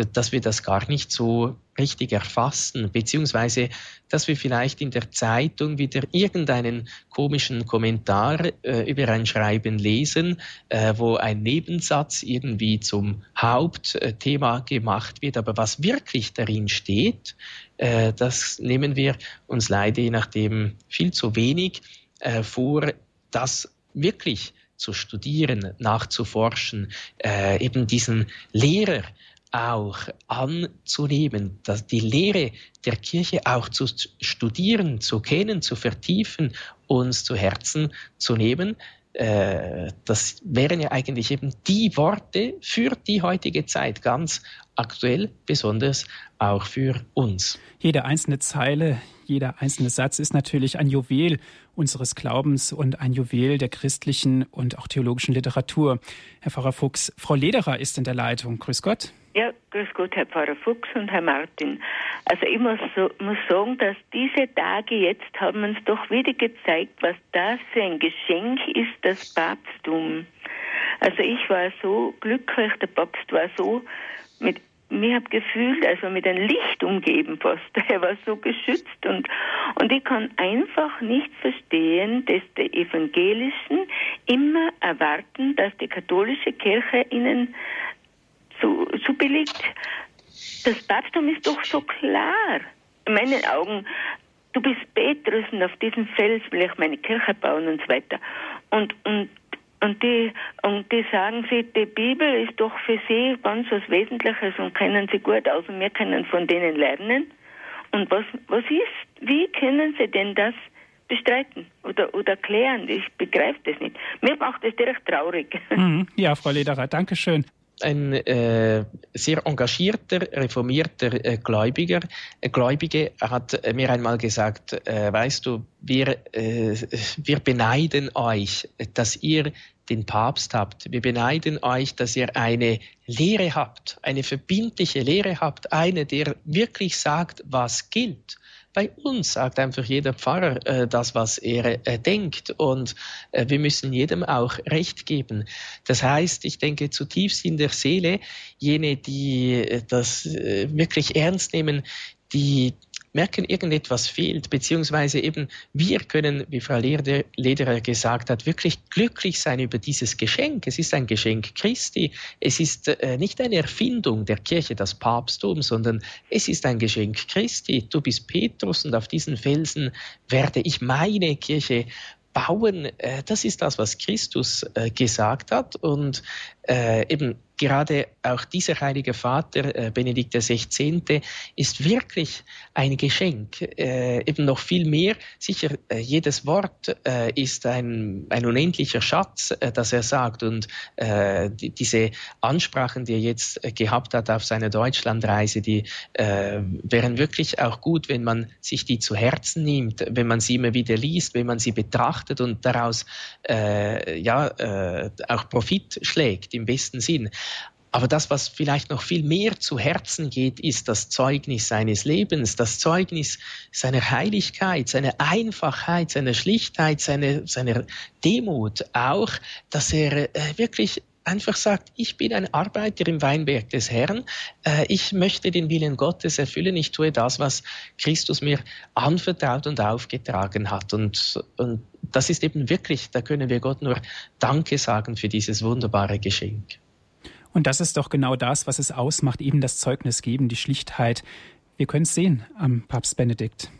dass wir das gar nicht so richtig erfassen, beziehungsweise dass wir vielleicht in der Zeitung wieder irgendeinen komischen Kommentar äh, über ein Schreiben lesen, äh, wo ein Nebensatz irgendwie zum Hauptthema gemacht wird. Aber was wirklich darin steht, äh, das nehmen wir uns leider je nachdem viel zu wenig äh, vor, das wirklich zu studieren, nachzuforschen, äh, eben diesen Lehrer auch anzunehmen, dass die Lehre der Kirche auch zu studieren, zu kennen, zu vertiefen, uns zu Herzen zu nehmen. Äh, das wären ja eigentlich eben die Worte für die heutige Zeit, ganz aktuell, besonders auch für uns. Jede einzelne Zeile, jeder einzelne Satz ist natürlich ein Juwel unseres Glaubens und ein Juwel der christlichen und auch theologischen Literatur. Herr Pfarrer Fuchs, Frau Lederer ist in der Leitung. Grüß Gott. Ja, grüß Gott, Herr Pfarrer Fuchs und Herr Martin. Also ich muss, so, muss sagen, dass diese Tage jetzt haben uns doch wieder gezeigt, was das für ein Geschenk ist, das Papsttum. Also ich war so glücklich, der Papst war so mit mir habe gefühlt, also mit einem Licht umgeben fast. Er war so geschützt und, und ich kann einfach nicht verstehen, dass die Evangelischen immer erwarten, dass die katholische Kirche ihnen zu, zu billigt. Das Papsttum ist doch so klar. In meinen Augen, du bist Petrus und auf diesem Fels will ich meine Kirche bauen und so weiter. Und, und, und die, und die sagen sie, die Bibel ist doch für sie ganz was Wesentliches und kennen sie gut aus und wir können von denen lernen. Und was, was ist, wie können sie denn das bestreiten oder, oder klären? Ich begreife das nicht. Mir macht das direkt traurig. Mhm. Ja, Frau Lederer, danke schön ein äh, sehr engagierter, reformierter äh, Gläubiger, äh, Gläubige hat mir einmal gesagt, äh, weißt du, wir, äh, wir beneiden euch, dass ihr den Papst habt. Wir beneiden euch, dass ihr eine Lehre habt, eine verbindliche Lehre habt, eine, der wirklich sagt, was gilt. Bei uns sagt einfach jeder Pfarrer äh, das, was er äh, denkt und äh, wir müssen jedem auch Recht geben. Das heißt, ich denke zutiefst in der Seele, jene, die äh, das äh, wirklich ernst nehmen, die merken, irgendetwas fehlt, beziehungsweise eben wir können, wie Frau Lederer gesagt hat, wirklich glücklich sein über dieses Geschenk. Es ist ein Geschenk Christi. Es ist äh, nicht eine Erfindung der Kirche, das Papsttum, sondern es ist ein Geschenk Christi. Du bist Petrus und auf diesen Felsen werde ich meine Kirche bauen. Äh, das ist das, was Christus äh, gesagt hat und eben gerade auch dieser heilige Vater, äh, Benedikt XVI., ist wirklich ein Geschenk. Äh, eben noch viel mehr. Sicher, äh, jedes Wort äh, ist ein, ein unendlicher Schatz, äh, das er sagt. Und äh, die, diese Ansprachen, die er jetzt äh, gehabt hat auf seiner Deutschlandreise, die äh, wären wirklich auch gut, wenn man sich die zu Herzen nimmt, wenn man sie immer wieder liest, wenn man sie betrachtet und daraus äh, ja äh, auch Profit schlägt im besten Sinn. Aber das, was vielleicht noch viel mehr zu Herzen geht, ist das Zeugnis seines Lebens, das Zeugnis seiner Heiligkeit, seiner Einfachheit, seiner Schlichtheit, seiner, seiner Demut auch, dass er äh, wirklich einfach sagt, ich bin ein Arbeiter im Weinberg des Herrn, äh, ich möchte den Willen Gottes erfüllen, ich tue das, was Christus mir anvertraut und aufgetragen hat. Und, und das ist eben wirklich, da können wir Gott nur Danke sagen für dieses wunderbare Geschenk. Und das ist doch genau das, was es ausmacht, eben das Zeugnis geben, die Schlichtheit. Wir können es sehen am Papst Benedikt.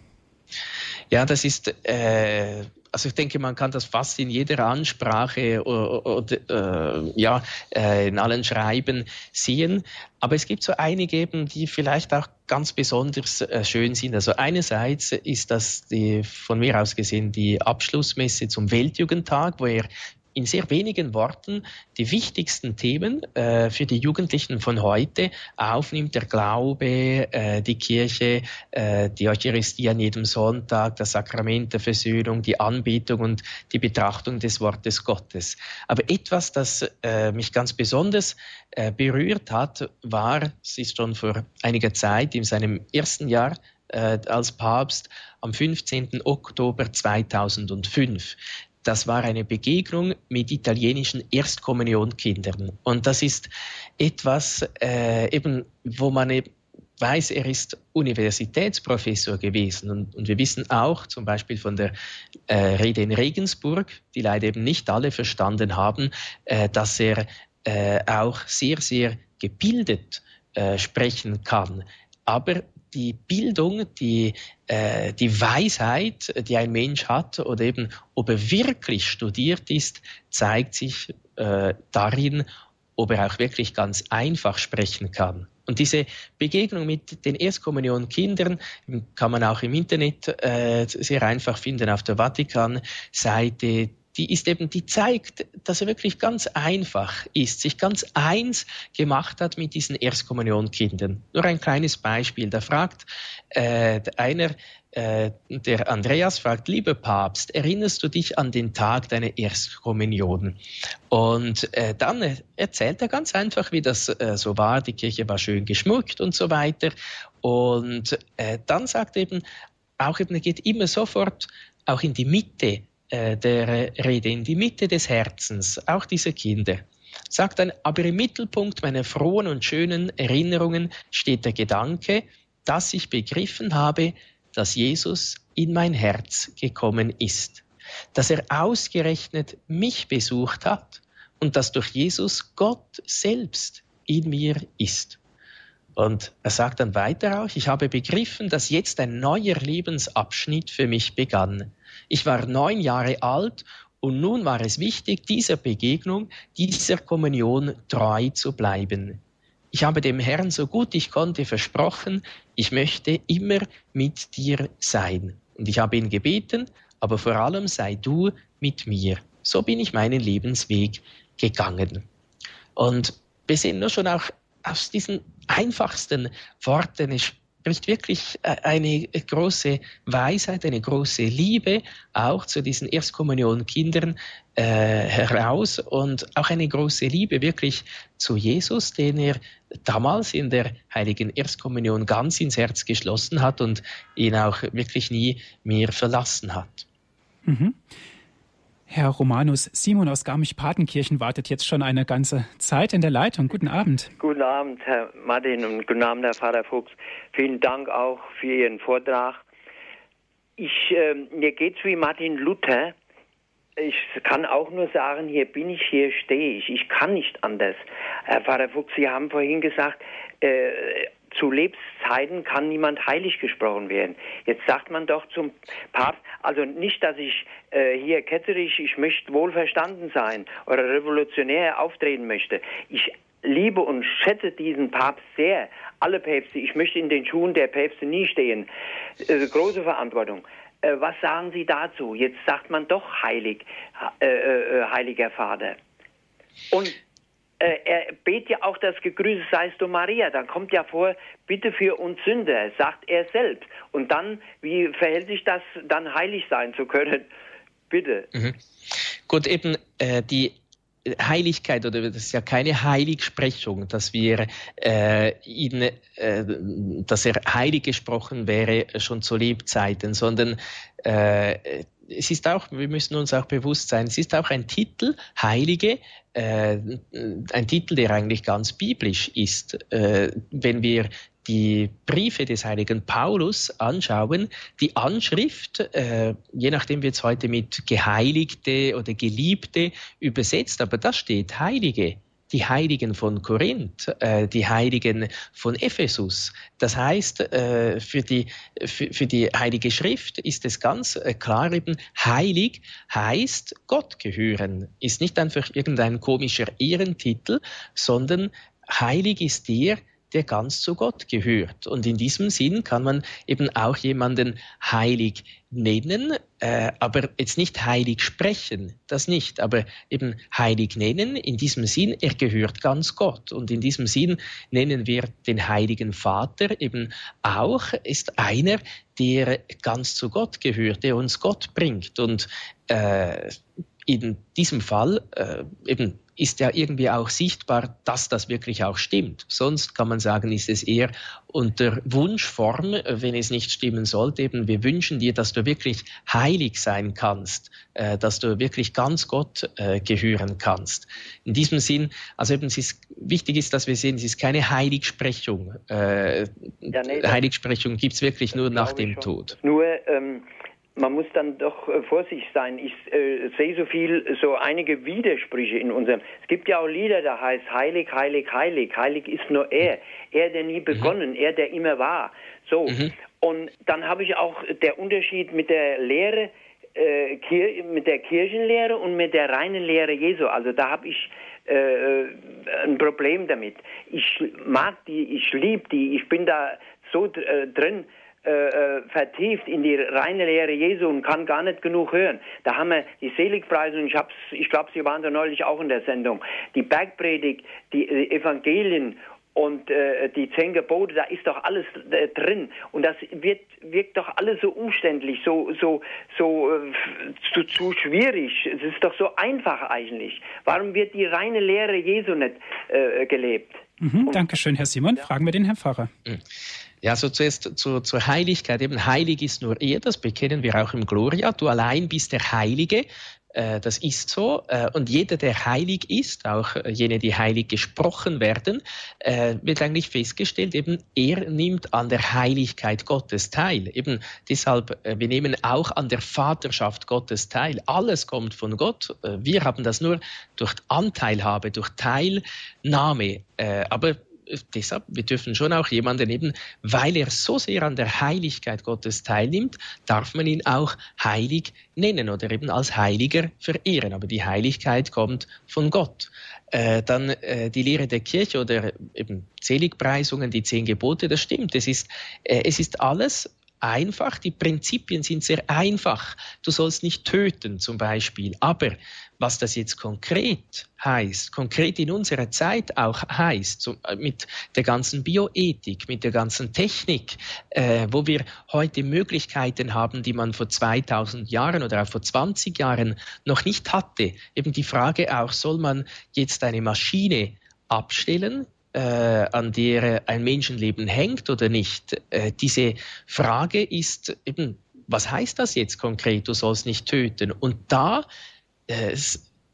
Ja, das ist, äh, also ich denke, man kann das fast in jeder Ansprache oder, äh, ja, äh, in allen Schreiben sehen. Aber es gibt so einige eben, die vielleicht auch ganz besonders äh, schön sind. Also einerseits ist das die, von mir aus gesehen die Abschlussmesse zum Weltjugendtag, wo er in sehr wenigen Worten die wichtigsten Themen äh, für die Jugendlichen von heute aufnimmt. Der Glaube, äh, die Kirche, äh, die Eucharistie an jedem Sonntag, das Sakrament der Versöhnung, die Anbetung und die Betrachtung des Wortes Gottes. Aber etwas, das äh, mich ganz besonders äh, berührt hat, war, es ist schon vor einiger Zeit, in seinem ersten Jahr äh, als Papst, am 15. Oktober 2005 das war eine Begegnung mit italienischen Erstkommunionkindern. Und das ist etwas, äh, eben, wo man eben weiß, er ist Universitätsprofessor gewesen. Und, und, wir wissen auch zum Beispiel von der äh, Rede in Regensburg, die leider eben nicht alle verstanden haben, äh, dass er äh, auch sehr, sehr gebildet äh, sprechen kann. Aber die Bildung, die, äh, die Weisheit, die ein Mensch hat oder eben ob er wirklich studiert ist, zeigt sich äh, darin, ob er auch wirklich ganz einfach sprechen kann. Und diese Begegnung mit den Erstkommunionkindern kann man auch im Internet äh, sehr einfach finden auf der Vatikan-Seite die ist eben, die zeigt, dass er wirklich ganz einfach ist, sich ganz eins gemacht hat mit diesen Erstkommunionkindern. Nur ein kleines Beispiel. Da fragt äh, einer, äh, der Andreas fragt, lieber Papst, erinnerst du dich an den Tag deiner Erstkommunion? Und äh, dann erzählt er ganz einfach, wie das äh, so war. Die Kirche war schön geschmückt und so weiter. Und äh, dann sagt eben, auch eben, er geht immer sofort auch in die Mitte äh, der Rede, in die Mitte des Herzens, auch dieser Kinder. Sagt dann, aber im Mittelpunkt meiner frohen und schönen Erinnerungen steht der Gedanke, dass ich begriffen habe, dass Jesus in mein Herz gekommen ist, dass er ausgerechnet mich besucht hat und dass durch Jesus Gott selbst in mir ist. Und er sagt dann weiter auch, ich habe begriffen, dass jetzt ein neuer Lebensabschnitt für mich begann. Ich war neun Jahre alt und nun war es wichtig, dieser Begegnung, dieser Kommunion treu zu bleiben. Ich habe dem Herrn so gut ich konnte versprochen, ich möchte immer mit dir sein. Und ich habe ihn gebeten, aber vor allem sei du mit mir. So bin ich meinen Lebensweg gegangen. Und wir sehen nur schon auch aus diesen einfachsten Worten, es spricht wirklich äh, eine große Weisheit, eine große Liebe auch zu diesen Erstkommunion-Kindern äh, heraus und auch eine große Liebe wirklich zu Jesus, den er damals in der heiligen Erstkommunion ganz ins Herz geschlossen hat und ihn auch wirklich nie mehr verlassen hat. Mhm. Herr Romanus, Simon aus Garmisch-Partenkirchen wartet jetzt schon eine ganze Zeit in der Leitung. Guten Abend. Guten Abend, Herr Martin und guten Abend, Herr Pfarrer Fuchs. Vielen Dank auch für Ihren Vortrag. Ich, äh, mir geht's wie Martin Luther. Ich kann auch nur sagen, hier bin ich, hier stehe ich. Ich kann nicht anders. Herr Pfarrer Fuchs, Sie haben vorhin gesagt, äh, zu Lebenszeiten kann niemand heilig gesprochen werden. Jetzt sagt man doch zum Papst, also nicht, dass ich äh, hier ketzerisch, ich möchte wohlverstanden sein oder revolutionär auftreten möchte. Ich liebe und schätze diesen Papst sehr. Alle Päpste, ich möchte in den Schuhen der Päpste nie stehen. Äh, große Verantwortung. Äh, was sagen Sie dazu? Jetzt sagt man doch heilig, äh, äh, heiliger Vater. Und äh, er betet ja auch das Gegrüßet seist du Maria. Dann kommt ja vor, bitte für uns Sünder, sagt er selbst. Und dann, wie verhält sich das, dann heilig sein zu können? Bitte. Mhm. Gut, eben äh, die Heiligkeit oder das ist ja keine Heiligsprechung, dass wir äh, ihn, äh, dass er heilig gesprochen wäre schon zu Lebzeiten, sondern äh, es ist auch, wir müssen uns auch bewusst sein, es ist auch ein Titel, Heilige, äh, ein Titel, der eigentlich ganz biblisch ist. Äh, wenn wir die Briefe des heiligen Paulus anschauen, die Anschrift, äh, je nachdem wird es heute mit Geheiligte oder Geliebte übersetzt, aber da steht Heilige die Heiligen von Korinth, äh, die Heiligen von Ephesus. Das heißt, äh, für, die, für, für, die Heilige Schrift ist es ganz äh, klar eben, heilig heißt Gott gehören, ist nicht einfach irgendein komischer Ehrentitel, sondern heilig ist der, der ganz zu Gott gehört. Und in diesem Sinn kann man eben auch jemanden heilig nennen, äh, aber jetzt nicht heilig sprechen, das nicht, aber eben heilig nennen, in diesem Sinn, er gehört ganz Gott. Und in diesem Sinn nennen wir den Heiligen Vater eben auch, ist einer, der ganz zu Gott gehört, der uns Gott bringt. Und äh, in diesem Fall äh, eben ist ja irgendwie auch sichtbar, dass das wirklich auch stimmt. Sonst kann man sagen, ist es eher unter Wunschform, wenn es nicht stimmen sollte. Eben, wir wünschen dir, dass du wirklich heilig sein kannst, äh, dass du wirklich ganz Gott äh, gehören kannst. In diesem Sinn, also eben, es ist, wichtig ist, dass wir sehen, es ist keine Heiligsprechung. Äh, ja, nee, Heiligsprechung gibt's wirklich nur nach dem Tod. Nur ähm man muss dann doch äh, vorsichtig sein. Ich äh, sehe so viel, so einige Widersprüche in unserem. Es gibt ja auch Lieder, da heißt heilig, heilig, heilig. Heilig ist nur er. Er, der nie mhm. begonnen, mhm. er, der immer war. So. Mhm. Und dann habe ich auch der Unterschied mit der Lehre, äh, mit der Kirchenlehre und mit der reinen Lehre Jesu. Also da habe ich äh, ein Problem damit. Ich mag die, ich liebe die, ich bin da so äh, drin äh, äh, vertieft in die reine Lehre Jesu und kann gar nicht genug hören. Da haben wir die Seligpreisung, ich, ich glaube, Sie waren da neulich auch in der Sendung, die Bergpredigt, die äh, Evangelien und äh, die zehn Gebote, da ist doch alles äh, drin und das wird wirkt doch alles so umständlich, so so so äh, zu, zu schwierig. Es ist doch so einfach eigentlich. Warum wird die reine Lehre Jesu nicht äh, gelebt? Mhm, Dankeschön, Herr Simon. Ja. Fragen wir den Herrn Pfarrer. Ja, so zuerst zu, zur Heiligkeit. Eben heilig ist nur er, das bekennen wir auch im Gloria. Du allein bist der Heilige. Äh, das ist so. Äh, und jeder, der heilig ist, auch jene, die heilig gesprochen werden, äh, wird eigentlich festgestellt, eben er nimmt an der Heiligkeit Gottes teil. Eben deshalb, wir nehmen auch an der Vaterschaft Gottes teil. Alles kommt von Gott. Wir haben das nur durch Anteilhabe, durch Teilnahme. Aber deshalb, wir dürfen schon auch jemanden eben, weil er so sehr an der Heiligkeit Gottes teilnimmt, darf man ihn auch heilig nennen oder eben als Heiliger verehren. Aber die Heiligkeit kommt von Gott. Äh, dann äh, die Lehre der Kirche oder eben Seligpreisungen, die zehn Gebote, das stimmt. Es ist, äh, es ist alles einfach, die Prinzipien sind sehr einfach. Du sollst nicht töten zum Beispiel. Aber was das jetzt konkret heißt, konkret in unserer Zeit auch heißt, so, äh, mit der ganzen Bioethik, mit der ganzen Technik, äh, wo wir heute Möglichkeiten haben, die man vor 2000 Jahren oder auch vor 20 Jahren noch nicht hatte. Eben die Frage auch, soll man jetzt eine Maschine abstellen, an der ein Menschenleben hängt oder nicht. Äh, diese Frage ist eben, was heißt das jetzt konkret, du sollst nicht töten? Und da äh,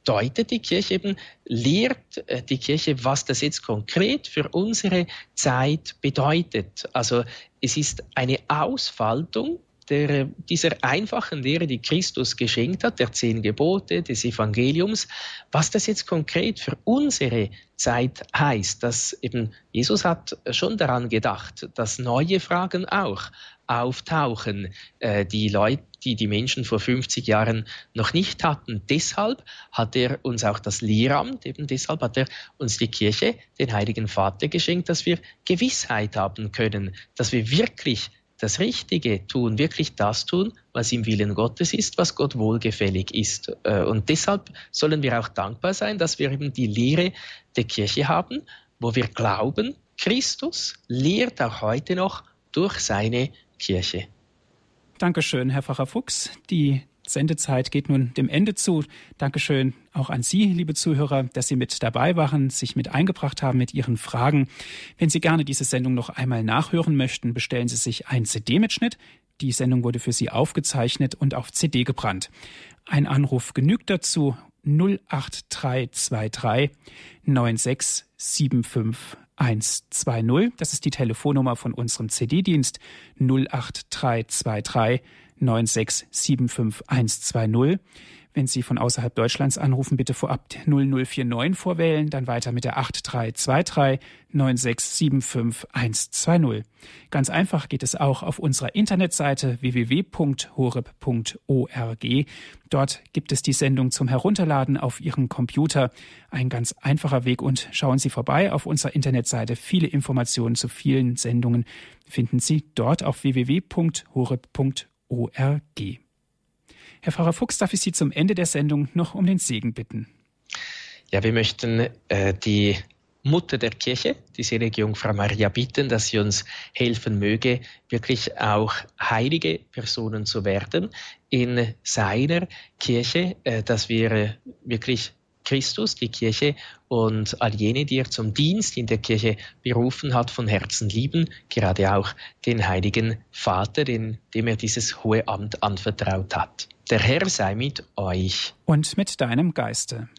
deutet die Kirche eben, lehrt äh, die Kirche, was das jetzt konkret für unsere Zeit bedeutet. Also es ist eine Ausfaltung der, dieser einfachen Lehre, die Christus geschenkt hat, der zehn Gebote, des Evangeliums, was das jetzt konkret für unsere Zeit heißt, dass eben Jesus hat schon daran gedacht, dass neue Fragen auch auftauchen, äh, die Leute, die die Menschen vor 50 Jahren noch nicht hatten. Deshalb hat er uns auch das Lehramt, eben deshalb hat er uns die Kirche, den Heiligen Vater geschenkt, dass wir Gewissheit haben können, dass wir wirklich das Richtige tun, wirklich das tun, was im Willen Gottes ist, was Gott wohlgefällig ist. Äh, und deshalb sollen wir auch dankbar sein, dass wir eben die Lehre der Kirche haben, wo wir glauben, Christus lehrt auch heute noch durch seine Kirche. Dankeschön, Herr Pfarrer Fuchs. Die Sendezeit geht nun dem Ende zu. Dankeschön auch an Sie, liebe Zuhörer, dass Sie mit dabei waren, sich mit eingebracht haben mit Ihren Fragen. Wenn Sie gerne diese Sendung noch einmal nachhören möchten, bestellen Sie sich einen CD-Mitschnitt. Die Sendung wurde für Sie aufgezeichnet und auf CD gebrannt. Ein Anruf genügt dazu 08323 9675 120. Das ist die Telefonnummer von unserem CD-Dienst 08323 9675120. Wenn Sie von außerhalb Deutschlands anrufen, bitte vorab 0049 vorwählen, dann weiter mit der 8323 9675120. Ganz einfach geht es auch auf unserer Internetseite www.horeb.org. Dort gibt es die Sendung zum Herunterladen auf Ihren Computer. Ein ganz einfacher Weg und schauen Sie vorbei auf unserer Internetseite. Viele Informationen zu vielen Sendungen finden Sie dort auf www.horeb.org. ORG. Herr Pfarrer Fuchs, darf ich Sie zum Ende der Sendung noch um den Segen bitten? Ja, wir möchten äh, die Mutter der Kirche, die selige Jungfrau Maria, bitten, dass sie uns helfen möge, wirklich auch heilige Personen zu werden in seiner Kirche, äh, dass wir äh, wirklich Christus, die Kirche und all jene, die er zum Dienst in der Kirche berufen hat, von Herzen lieben, gerade auch den Heiligen Vater, den, dem er dieses hohe Amt anvertraut hat. Der Herr sei mit euch. Und mit deinem Geiste.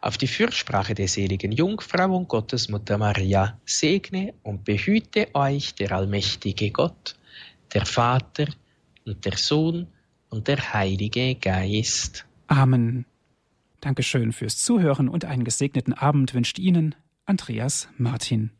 Auf die Fürsprache der seligen Jungfrau und Gottesmutter Maria segne und behüte euch der allmächtige Gott, der Vater und der Sohn und der Heilige Geist. Amen. Dankeschön fürs Zuhören und einen gesegneten Abend wünscht Ihnen Andreas Martin.